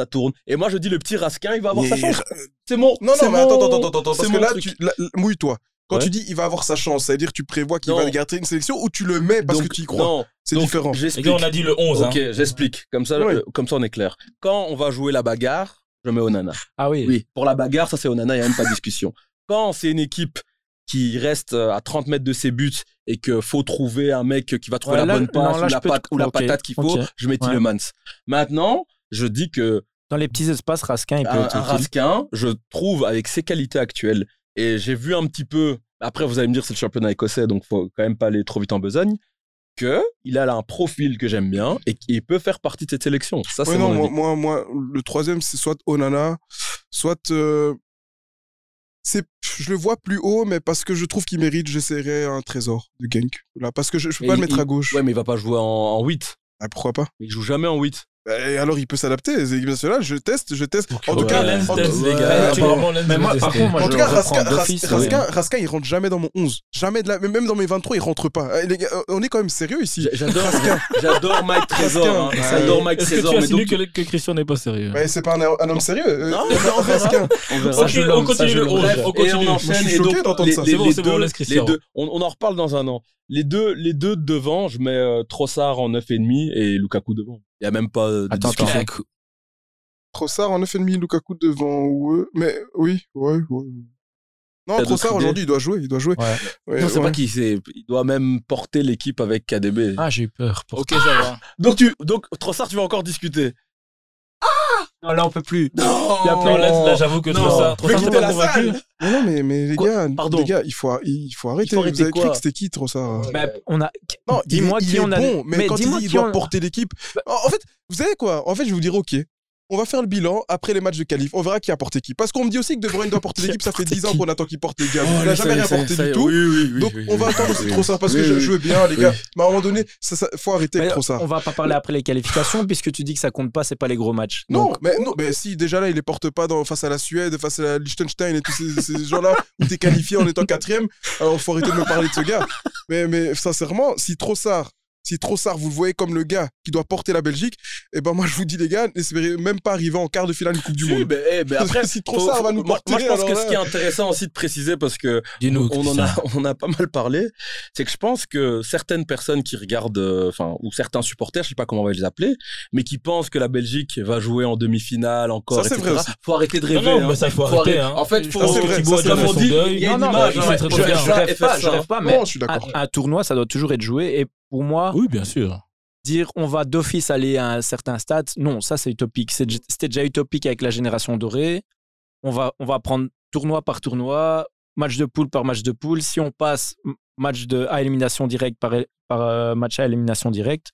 ça tourne. Et moi, je dis, le petit Raskin, il va avoir sa chance. C'est mon. Non, non, mais attends, attends, attends, attends, parce que là, Mouille-toi. Quand tu dis il va avoir sa chance, c'est-à-dire tu prévois qu'il va garder une sélection ou tu le mets parce que tu y crois? C'est différent. Et là, on a dit le 11. Ok, hein. j'explique. Comme, ça, euh, comme ça, on est clair. Quand on va jouer la bagarre, je mets Onana. Ah oui Oui, pour la bagarre, ça c'est Onana, il n'y a même pas de discussion. Quand c'est une équipe qui reste euh, à 30 mètres de ses buts et que faut trouver un mec qui va trouver la bonne passe ou, la, patate qu'il faut, je mets ouais. Tillemans. Maintenant, je dis que dans les petits espaces, Raskin, il peut ah, être Raskin, je trouve avec ses qualités actuelles et j'ai vu un petit peu, après vous allez me dire c'est le championnat écossais, donc faut quand même pas aller trop vite en besogne, que il a là un profil que j'aime bien et qu'il peut faire partie de cette sélection. Ça, c'est mon. Moi, moi, le troisième, c'est soit Onana, soit... Euh, c'est, je le vois plus haut, mais parce que je trouve qu'il mérite, j'essaierai un trésor de Genk. Là, parce que je, ne peux pas le mettre à gauche. Ouais, mais il va pas jouer en, en 8. Ah, pourquoi pas? Il joue jamais en 8. Bah, et alors, il peut s'adapter. Les équipes nationales, je teste, je teste. En tout cas, en tout cas, Raskin, il rentre jamais dans mon 11. Jamais de la... Même dans mes 23, il rentre pas. Eh, les gars, on est quand même sérieux ici. J'adore J'adore Mike Trésor. Hein. J'adore Mike Trésor. Est-ce que tu as donc... que, que Christian n'est pas sérieux hein Mais c'est pas un, un, homme sérieux. Non, euh, non Raskin. On continue le 11. On continue. Je suis choqué d'entendre ça. C'est bon, c'est laisse Christian. Hein. On en reparle dans un an. Les deux devant, je mets euh, Trossard en 9,5 et Lukaku devant. Il y a même pas euh, de Attends, discussion. attends. Trossard en 9,5, Lukaku devant. Ouais. Mais oui, ouais, ouais. Non, Trossard aujourd'hui, il doit jouer. Il doit jouer. Ouais. Ouais, Non, c'est ouais. pas qui c'est. Il doit même porter l'équipe avec KDB. Ah, j'ai eu peur. Pour... Ok, ça va. (laughs) Donc tu, donc Trossard, tu vas encore discuter. Non, là, on peut plus. Non, il y a plein... non là, j'avoue que trop ça. Trop ça la salle. Non, mais, les, gars, les gars, il faut, il faut arrêter. Il faut arrêter Vous avez cru que c'était qui, trop ça bah, on a... Non, dis-moi qui est a. Bon, mais, quand il, dit, il doit porter l'équipe. Bah en fait, vous savez quoi? En fait, je vais vous dire, ok, on va faire le bilan après les matchs de qualif. On verra qui a porté qui. Parce qu'on me dit aussi que De Bruyne doit porter (laughs) l'équipe. Ça fait 10 ans qu'on attend qu'il porte les gars. Oh, il n'a jamais rien porté du tout. Donc on va attendre aussi trop ça parce que je, je veux bien, les gars. Mais à un moment donné, ça, faut arrêter mais trop ça. On va pas parler après les qualifications puisque tu dis que ça compte pas, c'est pas les gros matchs. Non, mais non, mais si déjà là, il ne les porte pas face à la Suède, face à la et tous ces, (laughs) gens-là où t'es qualifié en étant quatrième. Alors faut arrêter de me parler de ce gars. Mais, mais sincèrement, si Trossard si Trossard, vous le voyez comme le gars qui doit porter la Belgique, eh ben moi je vous dis les gars, n'espérez même pas arriver en quart de finale de Coupe du Monde. Ben, eh, ben, (laughs) après, si Trossard faut, va nous porter, moi, moi, je pense que ce qui est intéressant aussi de préciser parce que on, en a (laughs) on a pas mal parlé, c'est que je pense que certaines personnes qui regardent, euh, enfin ou certains supporters, je sais pas comment on va les appeler, mais qui pensent que la Belgique va jouer en demi-finale encore, ça, etc. Faut arrêter de rêver. Non, non, hein. ça faut, faut arrêter. Hein. En fait, faut. Il y. Je rêve pas, je rêve pas. Mais un tournoi, ça doit toujours être joué pour moi, oui, bien sûr. Dire on va d'office aller à un certain stade, non, ça c'est utopique. C'était déjà utopique avec la génération dorée. On va, on va prendre tournoi par tournoi, match de poule par match de poule. Si on passe match de, à élimination directe par, par euh, match à élimination directe,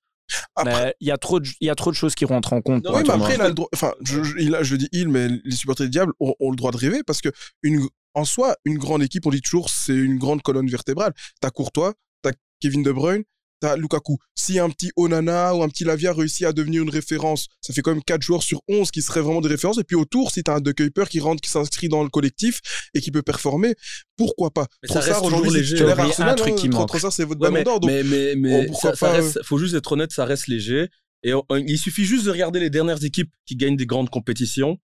ben, il, y a trop de, y a trop de choses qui rentrent en compte. Après, le enfin, je, je, dis il, mais les supporters du diable ont, ont, le droit de rêver parce que une, en soi, une grande équipe, on dit toujours, c'est une grande colonne vertébrale. T'as Courtois, t'as Kevin De Bruyne, T'as Lukaku. Si un petit Onana ou un petit Lavia réussit à devenir une référence, ça fait quand même 4 joueurs sur 11 qui seraient vraiment des références. Et puis autour, si t'as un De Kuiper qui rentre, qui s'inscrit dans le collectif et qui peut performer, pourquoi pas? Mais ça reste toujours léger. Il Arsenal, un truc hein. qui manque. C'est votre ouais, donc, mais, mais, mais euh, faut juste être honnête, ça reste léger. Et il suffit juste de regarder les dernières équipes qui gagnent des grandes compétitions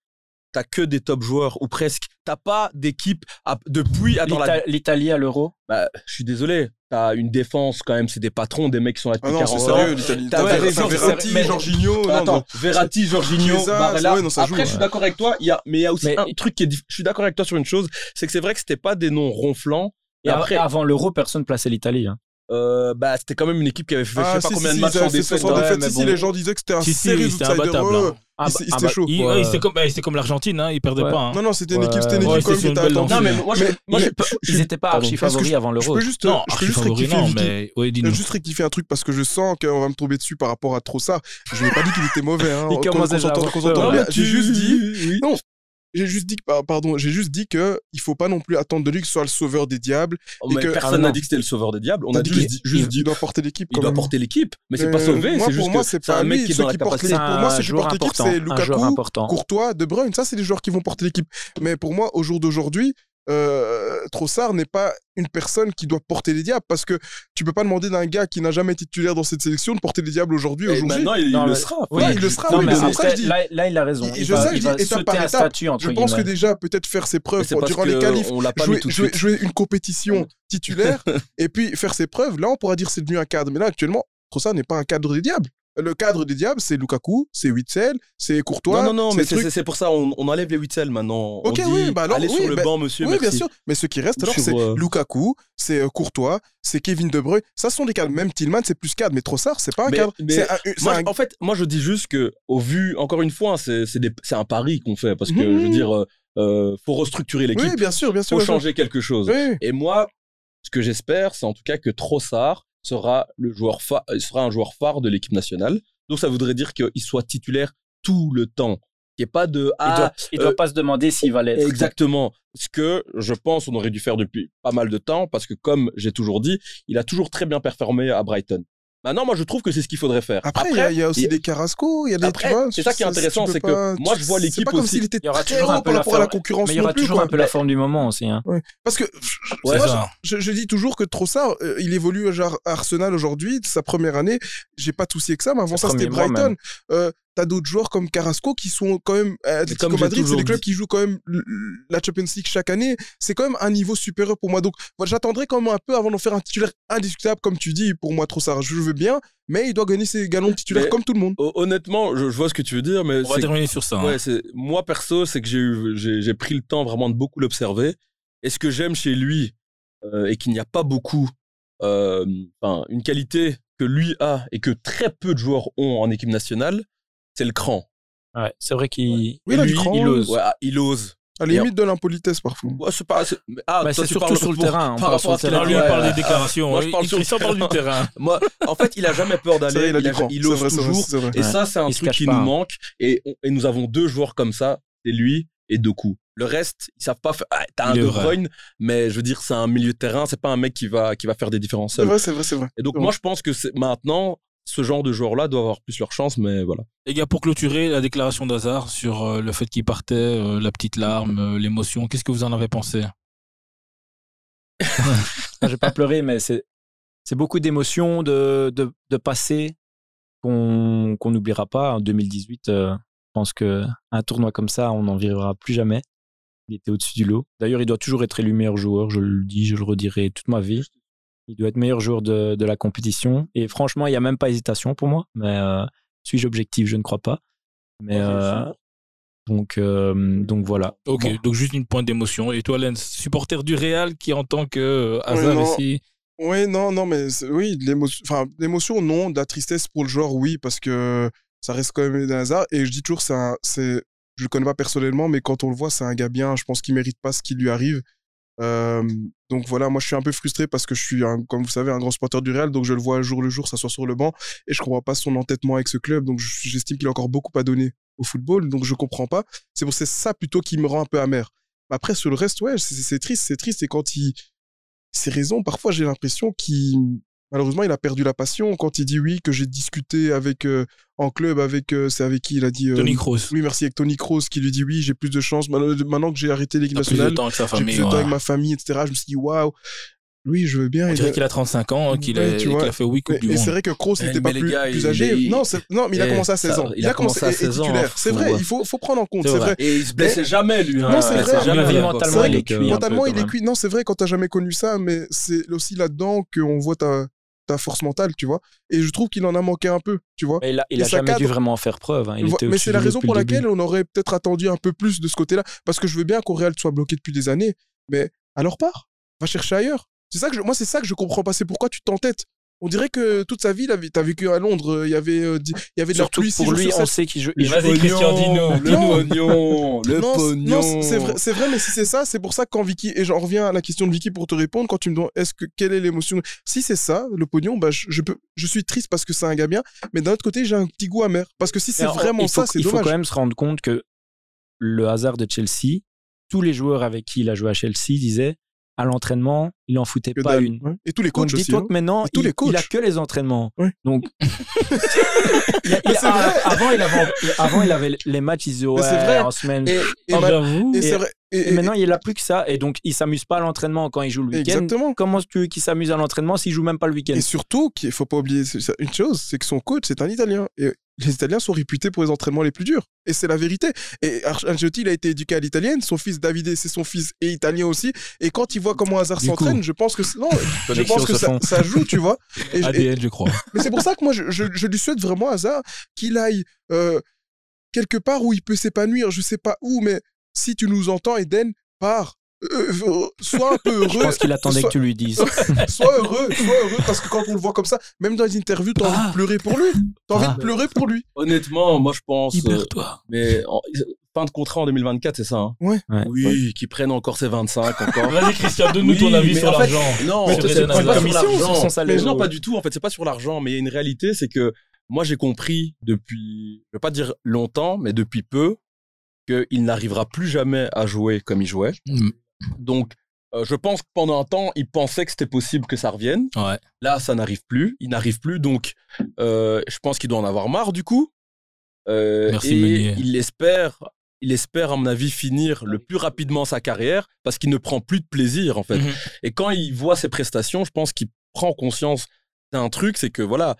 t'as que des top joueurs ou presque. T'as pas d'équipe depuis. l'Italie à l'euro. Bah, je suis désolé. T'as une défense quand même, c'est des patrons, des mecs qui sont là ah depuis non, 40 sérieux, ans. L'Italie. T'as Verratti. Jorginho. Attends, non, Verratti, Jorginho, Barella. Ouais, non, Après, joue, je suis d'accord avec toi. Y a, mais il y a aussi un truc qui est. Je suis d'accord avec toi sur une chose, c'est que c'est vrai que c'était pas des noms ronflants. Et, après, avant l'Euro, personne plaçait l'Italie. Hein. Euh, bah, c'était quand même une équipe qui avait fait, ah, je sais si, pas combien de matchs en défaite. Hein. Si, les gens disaient que c'était un sérieux outsider, ah, bah, ah bah, chaud. Il, ouais. il, comme, bah, comme l'Argentine, hein, ils perdaient pas. Hein. Non, non, c'était une équipe, c'était une équipe ouais, une belle Non, mais moi, mais, je, moi mais, je, ils n'étaient pas archi favoris avant l'Euro. Je non, je peux juste rectifier, juste rectifier un truc parce que je sens qu'on va me tomber dessus par rapport à trop ça. Je n'ai pas dit qu'il était mauvais. Hein, (laughs) on s'entend bien. J'ai juste dit. Non, j'ai juste dit que, pardon, il faut pas non plus attendre de lui que ce soit le sauveur des diables. Oh, et que, personne n'a dit que c'était le sauveur des diables. On a dit, juste, dit. Il doit porter l'équipe. Il doit porter l'équipe, mais c'est pas sauvé. Pour moi, c'est pas un mec qui, porte l'équipe. Pour moi, ceux qui portent l'équipe, c'est Courtois, De Bruyne. Ça, c'est les joueurs qui vont porter l'équipe. Mais pour moi, au jour d'aujourd'hui, euh, Trossard n'est pas une personne qui doit porter les diables parce que tu peux pas demander d'un gars qui n'a jamais été titulaire dans cette sélection de porter les diables aujourd'hui. Aujourd'hui, non, il, le sera. Il le sera. Je là, il a raison. Je sais, par étape. Je pense que déjà peut-être faire ses preuves durant les qualifs, jouer, jouer, une compétition titulaire (laughs) et puis faire ses preuves. Là, on pourra dire c'est devenu un cadre. Mais là, actuellement, Trossard n'est pas un cadre des diables le cadre des diables, c'est Lukaku, c'est Witzel, c'est Courtois. Non, non, non, mais c'est pour ça, on, enlève les Witzel maintenant. Ok, oui, bah alors, allez sur le banc, monsieur. Oui, bien sûr. Mais ce qui reste, alors, c'est euh, Lukaku, c'est euh, Courtois, c'est Kevin De Bruyne. Ça sont des cadres. Même Tillman, c'est plus cadre, mais Trossard, c'est pas un cadre. Mais. En fait, moi, je dis juste que, au vu, encore une fois, hein, c'est un pari qu'on fait parce que, mhm. je veux dire, euh, euh, faut restructurer l'équipe. Oui, bien sûr, bien sûr. Faut changer quelque chose. Et moi, ce que j'espère, c'est en tout cas que Trossard sera, le joueur euh, sera un joueur phare de l'équipe nationale. Donc ça voudrait dire qu'il soit titulaire tout le temps. Il n'y a pas de... Ah, il ne doit, euh, pas se demander s'il va l'être. Exactement. Ce que je pense on aurait dû faire depuis pas mal de temps, parce que comme j'ai toujours dit, il a toujours très bien performé à Brighton. Bah Maintenant, moi, je trouve que c'est ce qu'il faudrait faire. Après, il y, y, a aussi des Carrasco, il y a des. C'est ça qui est intéressant, c'est que moi, je vois l'équipe aussi. C'est pas comme s'il était très haut la concurrence. Mais il y aura toujours un peu la forme du moment aussi. Hein. Parce que je dis toujours que Trossard, euh, il évolue à Arsenal aujourd'hui, sa première année. J'ai pas de souci avec ça, mais avant ça, c'était Brighton. Euh, t'as d'autres joueurs comme Carrasco qui sont quand même euh, Atlético Madrid c'est des clubs qui jouent quand même la Champions League chaque année. C'est quand même un niveau supérieur pour moi. Donc moi, j'attendrai quand même un peu avant d'en faire un titulaire indiscutable comme tu dis. Pour moi trop ça je veux bien mais il doit gagner ses galons de titulaire comme tout le monde. honnêtement je, vois ce que tu veux dire mais on va terminer sur ça hein. ouais, moi perso c'est que j'ai eu j'ai pris le temps vraiment de beaucoup l'observer. Et ce que j'aime chez lui euh, et qu'il n'y a pas beaucoup euh, une qualité que lui a et que très peu de joueurs ont en équipe nationale c'est le cran. C'est vrai qu'il il, ose. Il ose. À la limite de l'impolitesse parfois. C'est ah, bah, surtout sur le terrain. Par rapport à ce qu'il a lui, il parle des déclarations. Moi, je parle sur parle du terrain. (laughs) Moi, en fait, il a jamais peur d'aller. Il, ose toujours. Et ça, c'est un truc qui nous hein. manque. Et nous avons deux joueurs comme ça. C'est lui et Doku. Le reste, ils savent pas. Fa... Ah, t'as un De Bruyne, mais je veux dire, c'est un milieu de terrain. C'est pas un mec qui va qui va faire des différences. C'est vrai, c'est vrai, c'est vrai. Et donc moi, je pense que maintenant, ce genre de joueurs-là doivent avoir plus leur chance, mais voilà. Les gars, pour clôturer la déclaration d'Hazard sur euh, le fait qu'il partait, euh, la petite larme, euh, l'émotion, qu'est-ce que vous en avez pensé? (laughs) J'ai pas pleuré, mais c'est c'est beaucoup d'émotions, de, de, de passé qu'on qu'on n'oubliera pas. En 2018, euh, je pense que un tournoi comme ça, on n'en vivra plus jamais. Il était au-dessus du lot. D'ailleurs, il doit toujours être élu meilleur joueur. Je le dis, je le redirai toute ma vie. Il doit être meilleur joueur de, de la compétition. Et franchement, il n'y a même pas hésitation pour moi. Mais euh, suis-je objectif? Je ne crois pas. Mais euh, donc, euh, donc voilà. Ok, Bon. donc juste une pointe d'émotion. Et toi, Lens, supporter du Real qui en tant que non. ici Oui, non, non, mais oui, l'émotion, enfin, de l'émotion, non, de la tristesse pour le joueur, oui, parce que ça reste quand même un hasard. Et je dis toujours, c'est, je le connais pas personnellement, mais quand on le voit, c'est un gars bien. Je pense qu'il mérite pas ce qui lui arrive. Euh, donc voilà, moi je suis un peu frustré parce que je suis, comme vous savez, un grand supporter du Real, donc je le vois jour le jour s'asseoir sur le banc et je comprends pas son entêtement avec ce club. Donc je- j'estime qu'il a encore beaucoup à donner au football, donc je comprends pas. C'est pour ça plutôt qui me rend un peu amer. Après sur le reste, ouais, c'est triste, c'est triste. Et quand il, ses raisons, parfois j'ai l'impression qu'il, malheureusement, il a perdu la passion quand il dit oui que j'ai discuté avec euh, en club avec, euh, c'est avec qui il a dit. euh, Tony Kroos. Oui, merci avec Tony Kroos qui lui dit oui, j'ai plus de chance maintenant que j'ai arrêté l'équipe T'as plus de nationale. temps avec sa J'ai famille, plus de temps ouais. avec ma famille, etc. Je me suis dit waouh. Oui, je veux bien. On dirait qu'il a 35 ans, qu'il Ouais, a, tu fait 8 Coupes Mais- du et Monde. c'est vrai que Kroos n'était pas plus, gars, plus âgé. il- non, non, mais il a Eh, commencé à 16 ça- ans. il a commencé à et- et 16 ans, C'est vrai, il faut, faut prendre en compte. C'est vrai. Et il se blessait jamais, lui. hein. Non, c'est vrai. jamais Mais vu. mentalement, vrai il est cuit mentalement, il est cuit. Non, c'est vrai quand t'as jamais connu ça, mais c'est aussi là-dedans qu'on voit ta, ta force mentale, tu vois. Et je trouve qu'il en a manqué un peu, tu vois. Mais il a, il jamais dû vraiment en faire preuve. hein. Il Vo- était mais c'est la raison pour laquelle on aurait peut-être attendu un peu plus de ce côté-là. Parce que je veux bien qu'au Real soit bloqué depuis des années, mais alors part, va chercher ailleurs. C'est ça que je- moi, c'est ça que je comprends pas. C'est pourquoi tu t'entêtes. On dirait que toute sa vie, t'as vécu à Londres, euh, il y avait, euh, il y avait de la Surtout pluie pour lui, on sait qu'il joue. Il joue- Christian, dis-nous. Le Non. pognon, le non, pognon. non, c'est vrai, c'est vrai, mais si c'est ça, c'est pour ça que quand Vicky, et j'en reviens à la question de Vicky pour te répondre, quand tu me demandes est-ce que quelle est l'émotion, si c'est ça, le pognon, bah je, je peux, je suis triste parce que c'est un gars bien, mais d'un autre côté j'ai un petit goût amer parce que si c'est vraiment ça, c'est Il faut dommage. quand même se rendre compte que le hasard de Chelsea, tous les joueurs avec qui il a joué à Chelsea disaient à l'entraînement, il en foutait Que pas dalle. une. Ouais. Et tous les Donc coachs aussi. dis-toi hein. que maintenant, tous il, les coachs. il a que les entraînements. Ouais. Donc, (laughs) il a- il a- avant, il avait, avant, il avait les matchs, il disait ouais, Mais c'est vrai. en semaine. Et, et ma- j'avoue. et vrai. Maintenant, il a plus que ça. Et donc, il s'amuse pas à l'entraînement quand il joue le week-end. Exactement. Comment tu veux qu'il s'amuse à l'entraînement s'il joue même pas le week-end? Et surtout, qu'il faut pas oublier une chose, c'est que son coach, c'est un Italien. Et les Italiens sont réputés pour les entraînements les plus durs. Et c'est la vérité. Et Ancelotti, il a été éduqué à l'italienne. Son fils Davide, c'est son fils et italien aussi. Et quand il voit comment Hazard Du je pense que non, je pense que ça, joue, tu vois. Et, ADN, je crois. mais c'est pour ça que moi, je, je- je lui souhaite vraiment à qu'il aille euh, quelque part où il peut s'épanouir. Je sais pas où, mais si tu nous entends, Eden, pars. Euh, euh, sois un peu (laughs) heureux. Je pense qu'il attendait Sois- que tu lui dises. (laughs) sois heureux, sois heureux, parce que quand on le voit comme ça, même dans les interviews, t'as envie de pleurer pour lui. T'as envie Ah. de pleurer pour lui. Honnêtement, moi je pense. euh, Libère-toi. mais en- fin de contrat en 2024, c'est ça. hein? Ouais. Ouais. Oui, qui prennent encore ses 25 encore. (laughs) Vas-y, Christian, donne-nous Oui, ton avis sur en fait, l'argent. Non, Mais c'est toi, pas sur l'argent. Mais non, pas du tout. En fait, c'est pas sur l'argent, mais il y a une réalité, c'est que moi j'ai compris depuis, je vais pas dire longtemps, mais depuis peu, qu'il n'arrivera plus jamais à jouer comme il jouait. Mm. Donc, euh, je pense que pendant un temps, il pensait que c'était possible que ça revienne. Ouais. Là, ça n'arrive plus. Il n'arrive plus. Donc, euh, je pense qu'il doit en avoir marre du coup. Euh, Merci, et Meunier. il espère, il espère, à mon avis, finir le plus rapidement sa carrière parce qu'il ne prend plus de plaisir, en fait. Mhm. Et quand il voit ses prestations, je pense qu'il prend conscience d'un truc, c'est que voilà,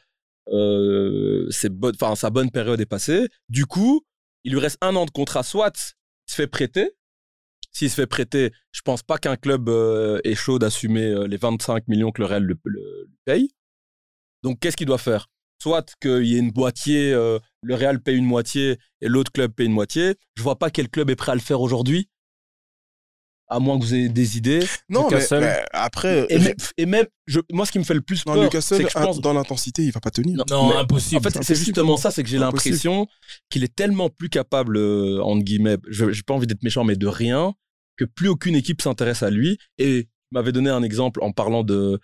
euh, sa bonne période est passée. Du coup, il lui reste un an de contrat. Soit il se fait prêter. S'il se fait prêter, je pense pas qu'un club euh, est chaud d'assumer euh, les 25 millions que le Real lui paye. Donc, qu'est-ce qu'il doit faire? Soit qu'il y ait une euh, le Real paye une moitié et l'autre club paye une moitié. Je vois pas quel club est prêt à le faire aujourd'hui. à moins que vous ayez des idées. Non, mais, mais après, Et même, et même je, moi, ce qui me fait le plus non, peur, c'est que je un- pense. dans l'intensité, il va pas tenir. Non, Non, mais- impossible. En fait, c'est justement ça, c'est que j'ai l'impression qu'il est tellement plus capable, euh, entre guillemets, je j'ai pas envie d'être méchant, mais de rien, que plus aucune équipe s'intéresse à lui. Et tu m'avais donné un exemple en parlant de.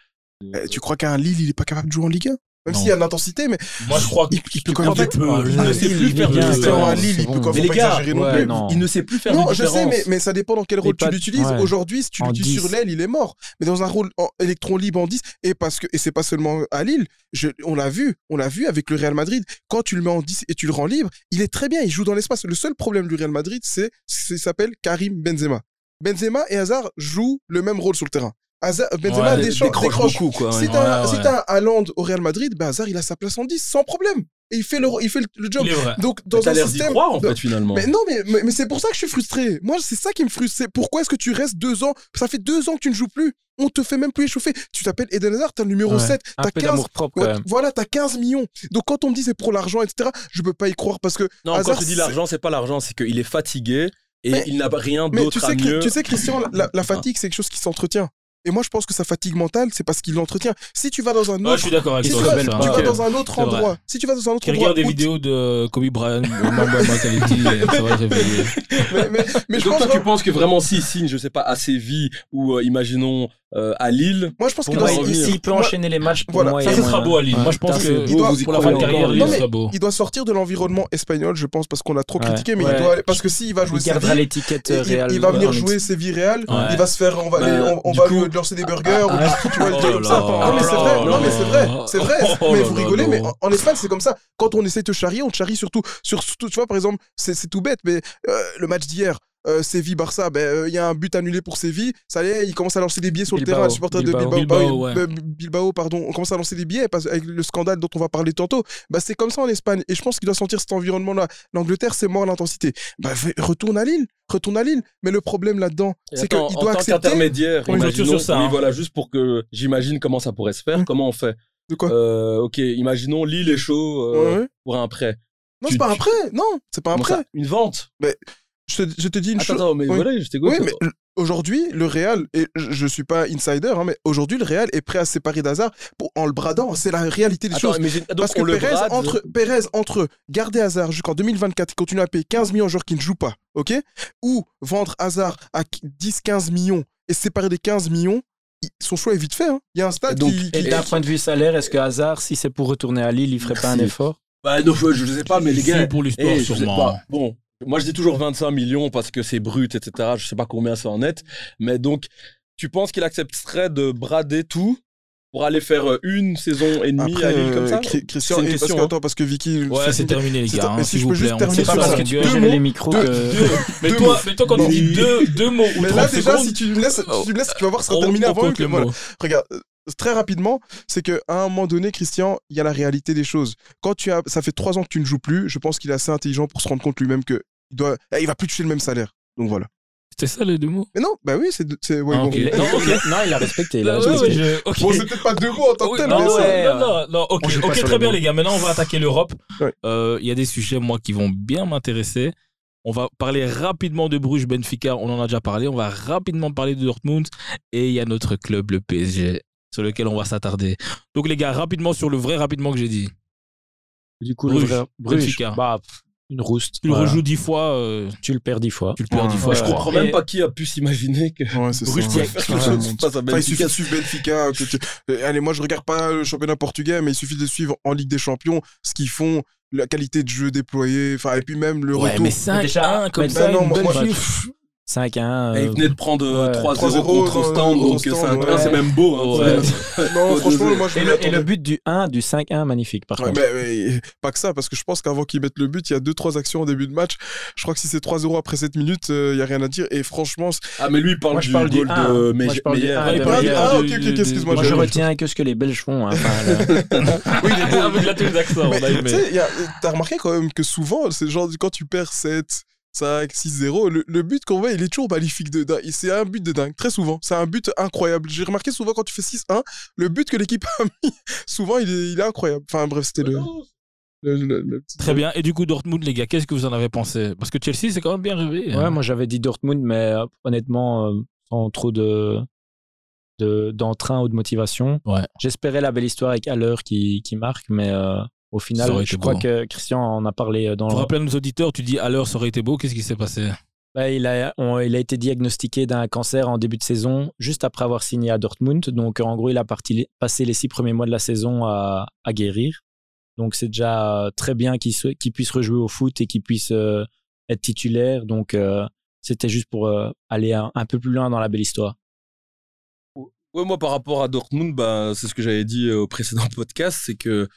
Eh, tu crois qu'un Lille, il est pas capable de jouer en Ligue 1 Même s'il y a de l'intensité, mais Moi, je crois il, qu'il il peut quand même peu. il ne sait plus faire de Lille, il peut quand même exagérer non plus. Il ne sait plus faire Non, je sais, mais, mais ça dépend dans quel rôle tu l'utilises. Aujourd'hui, si tu l'utilises 10. sur l'aile, il est mort. Mais dans un rôle électron libre en 10, et parce que et c'est pas seulement à Lille, on l'a vu, on l'a vu avec le Real Madrid. Quand tu le mets en 10 et tu le rends libre, il est très bien, il joue dans l'espace. Le seul problème du Real Madrid, c'est s'appelle Karim Benzema. Benzema et Hazard jouent le même rôle sur le terrain. Hazard, Benzema Ouais, décroche décroche. beaucoup, quoi. Si t'as Ouais, ouais. t'as un Haaland au Real Madrid, ben Hazard, il a sa place en 10 sans problème. Et il fait le, il fait le, job. Donc, dans un système. croire, en fait, finalement. mais non, mais, mais, mais c'est pour ça que je suis frustré. Moi, c'est ça qui me frustre. C'est pourquoi est-ce que tu restes deux ans? Ça fait deux ans que tu ne joues plus. On te fait même plus échauffer. Tu t'appelles Eden Hazard, t'as le numéro Ouais. 7. Un T'as peu 15. d'amour propre, quand Ouais, même. voilà, t'as 15 millions. Donc quand on me dit c'est pour l'argent, etc., je peux pas y croire parce que. Non, Hazard, quand je dis l'argent, c'est pas l'argent, c'est qu'il est fatigué et Mais- il n'a rien Mais tu d'autre à mieux. tu sais, Christian, la, la (laughs) fatigue, c'est quelque chose qui s'entretient. Et moi, je pense que sa fatigue mentale, c'est parce qu'il l'entretient. Si tu vas dans un Ouais, autre. je suis d'accord avec si toi. tu, vas, sur ça. tu vas Ok. dans un autre endroit, si tu vas dans un autre Qui endroit, regarde des où tu- vidéos de Kobe Bryant, Mamba Mentality, ça va le réveiller. mais, mais, mais je Donc pense toi, tu que- penses que vraiment s'il signe, je sais pas, à Séville ou euh, imaginons euh, à Lille, moi, je pense qu'il doit, s'il peut Moi- enchaîner les matchs, pour Voilà, moi, ça, ce sera beau à Lille. Ouais. Moi, je pense que Il doit- pour la fin de carrière. Lille, sera beau. il doit sortir de l'environnement espagnol, je pense, parce qu'on l'a trop Ouais. critiqué, mais Ouais. il doit, parce que s'il va jouer Il gardera Séville, l'étiquette il, euh, il- Real. il va venir en jouer Séville Real, Ouais. il va se faire, on va, aller- on, on va coup- lui lancer des burgers, ou Ah. des- tu vois, Oh comme ça. Non, mais c'est vrai, Oh non, mais c'est vrai, c'est vrai, Oh mais là vous rigolez, mais en, Espagne, c'est comme ça. Quand on essaie de te charrier, on te charrie surtout, sur, surtout, tu vois, par exemple, c'est c'est tout bête, mais euh, le match d'hier, euh, Séville-Barça, ben, euh, il y a un but annulé pour Séville, ça y est, il commence à lancer des billets sur Bilbao. le terrain, le supporter de Bilbao. Bilbao, Bilbao, ouais. euh, Bilbao, pardon, on commence à lancer des billets parce, avec le scandale dont on va parler tantôt. Bah, c'est comme ça en Espagne. Et je pense qu'il doit sentir cet environnement-là. L'Angleterre, c'est mort à l'intensité. Bah, v- retourne à Lille. Retourne à Lille. Mais le problème là-dedans, c'est qu'il doit en tant accepter. clôture imaginons, sur ça, oui, hein. voilà, juste pour que j'imagine comment ça pourrait se faire, Hum. comment on fait De quoi Euh, Ok, imaginons Lille est chaud euh, Ouais, ouais. pour un prêt. Non, c'est pas un prêt. Non, c'est pas un prêt. Une vente Je te, je te dis une Attends, chose. attends, mais Oui. voilà, je t'écoute. Oui, mais aujourd'hui, le Real, et je, je suis pas insider, hein, mais aujourd'hui, le Real est prêt à se séparer d'Hazard en le bradant. C'est la réalité des Attends, choses. mais donc Parce que Pérez brade. entre, Pérez, entre garder Hazard jusqu'en 2024 et continuer à payer 15 millions aux joueurs qui ne jouent pas, ok? Ou vendre Hazard à 10-15 millions et se séparer des 15 millions, il- son choix est vite fait. hein. Il y a un stade Et donc- qui. Et qui- d'un point de vue salaire, est-ce que Hazard, si c'est pour retourner à Lille, il ferait pas un effort? Bah, non, je, je sais pas, mais les gars. pour l'histoire, eh, je sais sûrement. pas. Bon, moi je dis toujours 25 millions parce que c'est brut, etc. Je sais pas combien c'est en net. Mais donc, tu penses qu'il accepterait de brader tout pour aller faire euh, une saison et demie Après, à Lille comme euh, ça Christian, parce question, que, hein. attends, parce que Vicky. Ouais, c'est terminé, les gars. hein, mais si je peux juste plaît. on terminer pas parce que tu as Deux géré les mots. micros Deux- que. Mais Deux toi, mots. mais toi, quand tu dis deux, deux mots ou Mais 30 là, déjà, secondes, si tu me laisses, Oh. tu me laisses, tu vas voir, ce sera on- terminé on avant que- mot. Regarde, euh, très rapidement, c'est qu'à un moment donné, Christian, il y a la réalité des choses. Quand tu as, ça fait trois ans que tu ne joues plus, je pense qu'il est assez intelligent pour se rendre compte lui-même que il doit, eh, il va plus toucher le même salaire. Donc voilà. C'était ça les deux mots? Mais non, bah oui, c'est, c'est, ouais, Ah, bon. Non, il a respecté. il a Ouais, ouais, respecté. je- ok. Bon, c'est peut-être pas deux mots en tant que tel, non, non, ça- non, ok, On très bien les gars. Maintenant, on va attaquer l'Europe. Ouais. Euh, Il y a des sujets moi qui vont bien m'intéresser. On va parler rapidement de Bruges, Benfica. On en a déjà parlé. On va rapidement parler de Dortmund et il y a notre club, le PSG, sur lequel on va s'attarder. Donc les gars, rapidement sur le vrai, rapidement que j'ai dit. Du coup, Bruges, le vrai- Bruges, Benfica. bah, une rouste. Tu le Voilà. rejoues dix fois, euh, Tu le perds dix fois. tu le perds Ouais. dix fois. Je Ouais. comprends Et- même pas qui a pu s'imaginer que Ouais, c'est Bruges ça. pouvait ouais. faire quelque chose face à Enfin, il suffit de suivre Benfica. que tu- Euh, Allez, moi, je regarde pas le championnat portugais, mais il suffit de suivre en Ligue des Champions ce qu'ils font, la qualité de jeu déployée, enfin, et puis même le Ouais, retour. mais 5 Déjà, 1 comme mais ça, ben non, une moi- chiffre. 5 à 1. Et il euh, venait de prendre euh, Ouais. 3-0 3-0 contre Ostende, contre donc Ostende, 5 ouais. c'est même beau. hein. (laughs) Non, franchement, moi, je Et le, et attendais. le but du 1, du 5-1, magnifique par Ouais, contre. mais, mais pas que ça, parce que je pense qu'avant qu'ils mettent le but, il y a 2-3 actions au début de match. Je crois que si c'est 3-0 après 7 minutes, il n'y a rien à dire. Et franchement, Ah, mais lui, il parle Moi, je du parle goal de du Meyer. il de Meyer. de- Ah, ok, ok, excuse-moi, Moi, je- retiens que ce que les Belges font. hein. (laughs) Oui, les deux. Avec là tous les accents, Mais on a aimé. tu sais, il y a- t'as remarqué quand même que souvent, c'est genre quand tu perds 7, 5, 6-0, le, le but qu'on voit, il est toujours magnifique de dingue. Et C'est un but de dingue, très souvent. C'est un but incroyable. J'ai remarqué souvent quand tu fais 6-1, le but que l'équipe a (laughs) mis, souvent, il est, il est incroyable. Enfin, bref, c'était le, le- le- le petit- Très bien. Et du coup, Dortmund, les gars, qu'est-ce que vous en avez pensé? Parce que Chelsea, c'est quand même bien ouais, hein. moi j'avais dit Dortmund, mais euh, honnêtement, euh, sans trop de de- d'entrain ou de motivation. Ouais. J'espérais la belle histoire avec Haller qui, qui marque, mais euh, au final, je crois beau. que Christian en a parlé euh, dans Pour rappeler à nos auditeurs, tu dis à l'heure, ça aurait été beau. Qu'est-ce qui s'est passé? Bah, il, a, on- il a été diagnostiqué d'un cancer en début de saison, juste après avoir signé à Dortmund. Donc, en gros, il a parti- passé les six premiers mois de la saison à, à guérir. Donc, c'est déjà très bien qu'il qu'il puisse rejouer au foot et qu'il puisse euh, être titulaire. Donc, euh, c'était juste pour euh, aller un, un peu plus loin dans la belle histoire. Ouais, moi, par rapport à Dortmund, bah, c'est ce que j'avais dit au précédent (laughs) podcast, c'est que